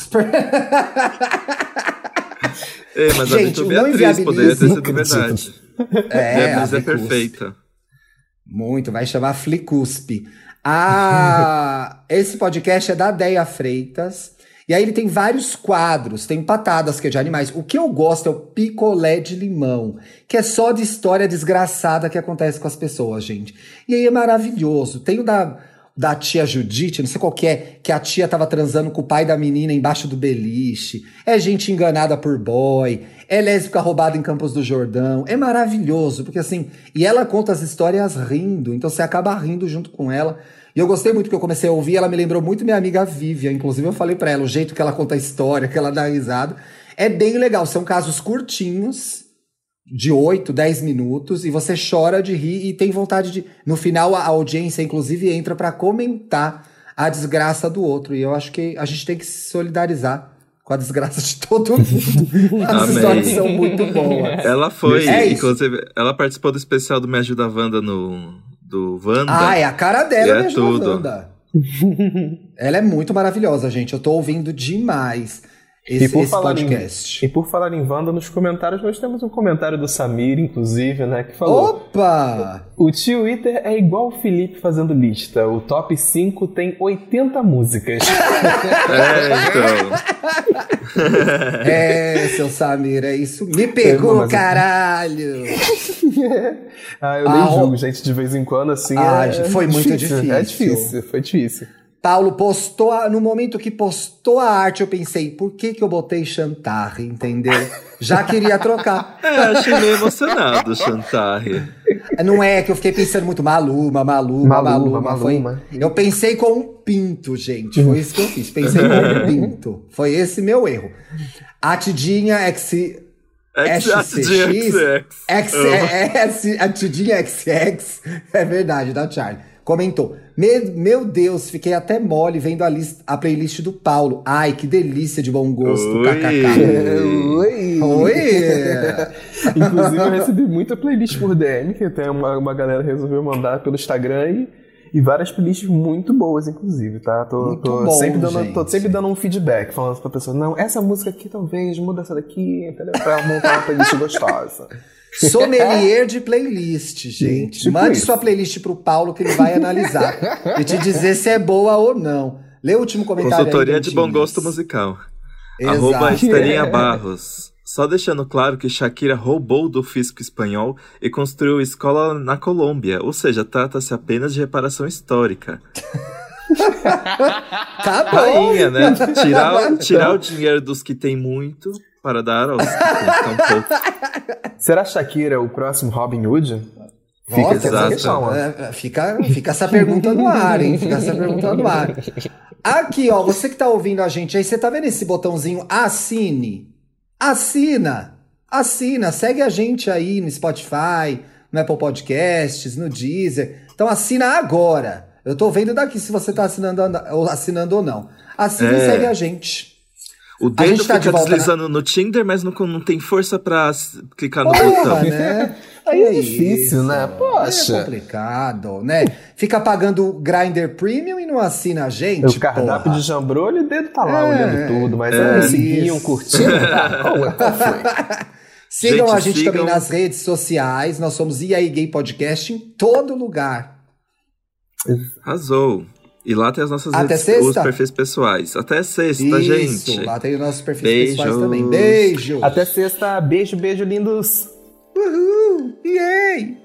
é, mas Gente, a VTube é atriz, poderia ter sido verdade. É, mas é perfeita. Muito, vai chamar Flicuspe. Ah, esse podcast é da Deia Freitas. E aí ele tem vários quadros, tem patadas que é de animais. O que eu gosto é o picolé de limão, que é só de história desgraçada que acontece com as pessoas, gente. E aí é maravilhoso. Tem o da da tia Judite, não sei qual que é, que a tia tava transando com o pai da menina embaixo do beliche. É gente enganada por boy, é lésbica roubada em Campos do Jordão. É maravilhoso, porque assim, e ela conta as histórias rindo, então você acaba rindo junto com ela. E eu gostei muito que eu comecei a ouvir, ela me lembrou muito minha amiga Vivian, inclusive eu falei para ela o jeito que ela conta a história, que ela dá risada. É bem legal, são casos curtinhos, de 8, 10 minutos e você chora de rir e tem vontade de. No final, a audiência, inclusive, entra para comentar a desgraça do outro. E eu acho que a gente tem que se solidarizar com a desgraça de todo mundo. As histórias são muito boas. Ela foi, é inclusive, ela participou do especial do Me Ajuda Wanda no. Do Wanda. Ah, é a cara dela, é Me Ajuda tudo. Wanda. ela é muito maravilhosa, gente. Eu tô ouvindo demais esse, e por esse falar podcast. Em, e por falar em Wanda, nos comentários nós temos um comentário do Samir, inclusive, né, que falou... Opa! O, Twitter é igual o Felipe fazendo lista. O top 5 tem 80 músicas. é, então... é, seu Samir, é isso. Me pegou, caralho! ah, eu nem ah, julgo, gente, de vez em quando, assim. Ah, é, foi muito difícil. difícil. É difícil, foi difícil. Paulo postou, a, no momento que postou a arte, eu pensei, por que que eu botei Chantarre, entendeu? Já queria trocar. É, achei meio emocionado Chantarre. Não é que eu fiquei pensando muito, Maluma, Maluma, Maluma, Maluma. Foi, eu pensei com um pinto, gente, foi isso que eu fiz, pensei com um pinto. Foi esse meu erro. A Tidinha é que se X, SCX, X, é, é, a Tudinha XX, é verdade, da Charlie. Comentou, meu, meu Deus, fiquei até mole vendo a, list, a playlist do Paulo. Ai, que delícia de bom gosto, Oi. kkk. Oi! Oi! Inclusive, eu recebi muita playlist por DM, que até uma, uma galera resolveu mandar pelo Instagram e, e várias playlists muito boas, inclusive, tá? Tô, Muito tô bom, sempre dando, gente. tô sempre dando um feedback, falando pra pessoa, não, essa música aqui talvez, muda essa daqui, entendeu? Pra montar uma playlist gostosa. Sommelier de playlist, gente. Tipo Mande isso. sua playlist pro Paulo que ele vai analisar e te dizer se é boa ou não. Lê o último comentário Consultoria aí, de bom gosto musical. Exato. Arroba Estelinha Barros. Só deixando claro que Shakira roubou do fisco espanhol e construiu escola na Colômbia, ou seja, trata-se apenas de reparação histórica. Tá bom. Rainha, né? Tirar, o- tirar o dinheiro dos que têm muito para dar aos. Será Shakira o próximo Robin Hood? Fica Nossa, essa questão, ó. É, Fica, fica essa pergunta no ar, hein? Fica essa pergunta no ar. Aqui, ó, você que tá ouvindo a gente aí, você tá vendo esse botãozinho assine? Assina! Assina, segue a gente aí no Spotify, no Apple Podcasts, no Deezer. Então assina agora. Eu tô vendo daqui se você tá assinando, ou assinando ou não. Assina e É. segue a gente. O dedo tá de fica né? deslizando no Tinder, mas não, não tem força pra clicar no Porra, botão. né? Aí é Que difícil, né? Poxa. É complicado, né? Fica pagando o Grinder Premium e não assina a gente. O cardápio porra. de jambrolho, o dedo tá lá É, olhando tudo, mas é. é, seguiam, Isso. curtindo. Qual, é? qual foi? Sigam Gente, a gente sigam. também nas redes sociais. Nós somos EA Gay Podcast em todo lugar. Arrasou. E lá tem as nossas Até redes, sexta? os perfis pessoais. Até sexta, Isso, gente. lá tem os nossos perfis Beijos. pessoais também. Beijo! Até sexta, beijo, beijo, lindos. Uhul! EA!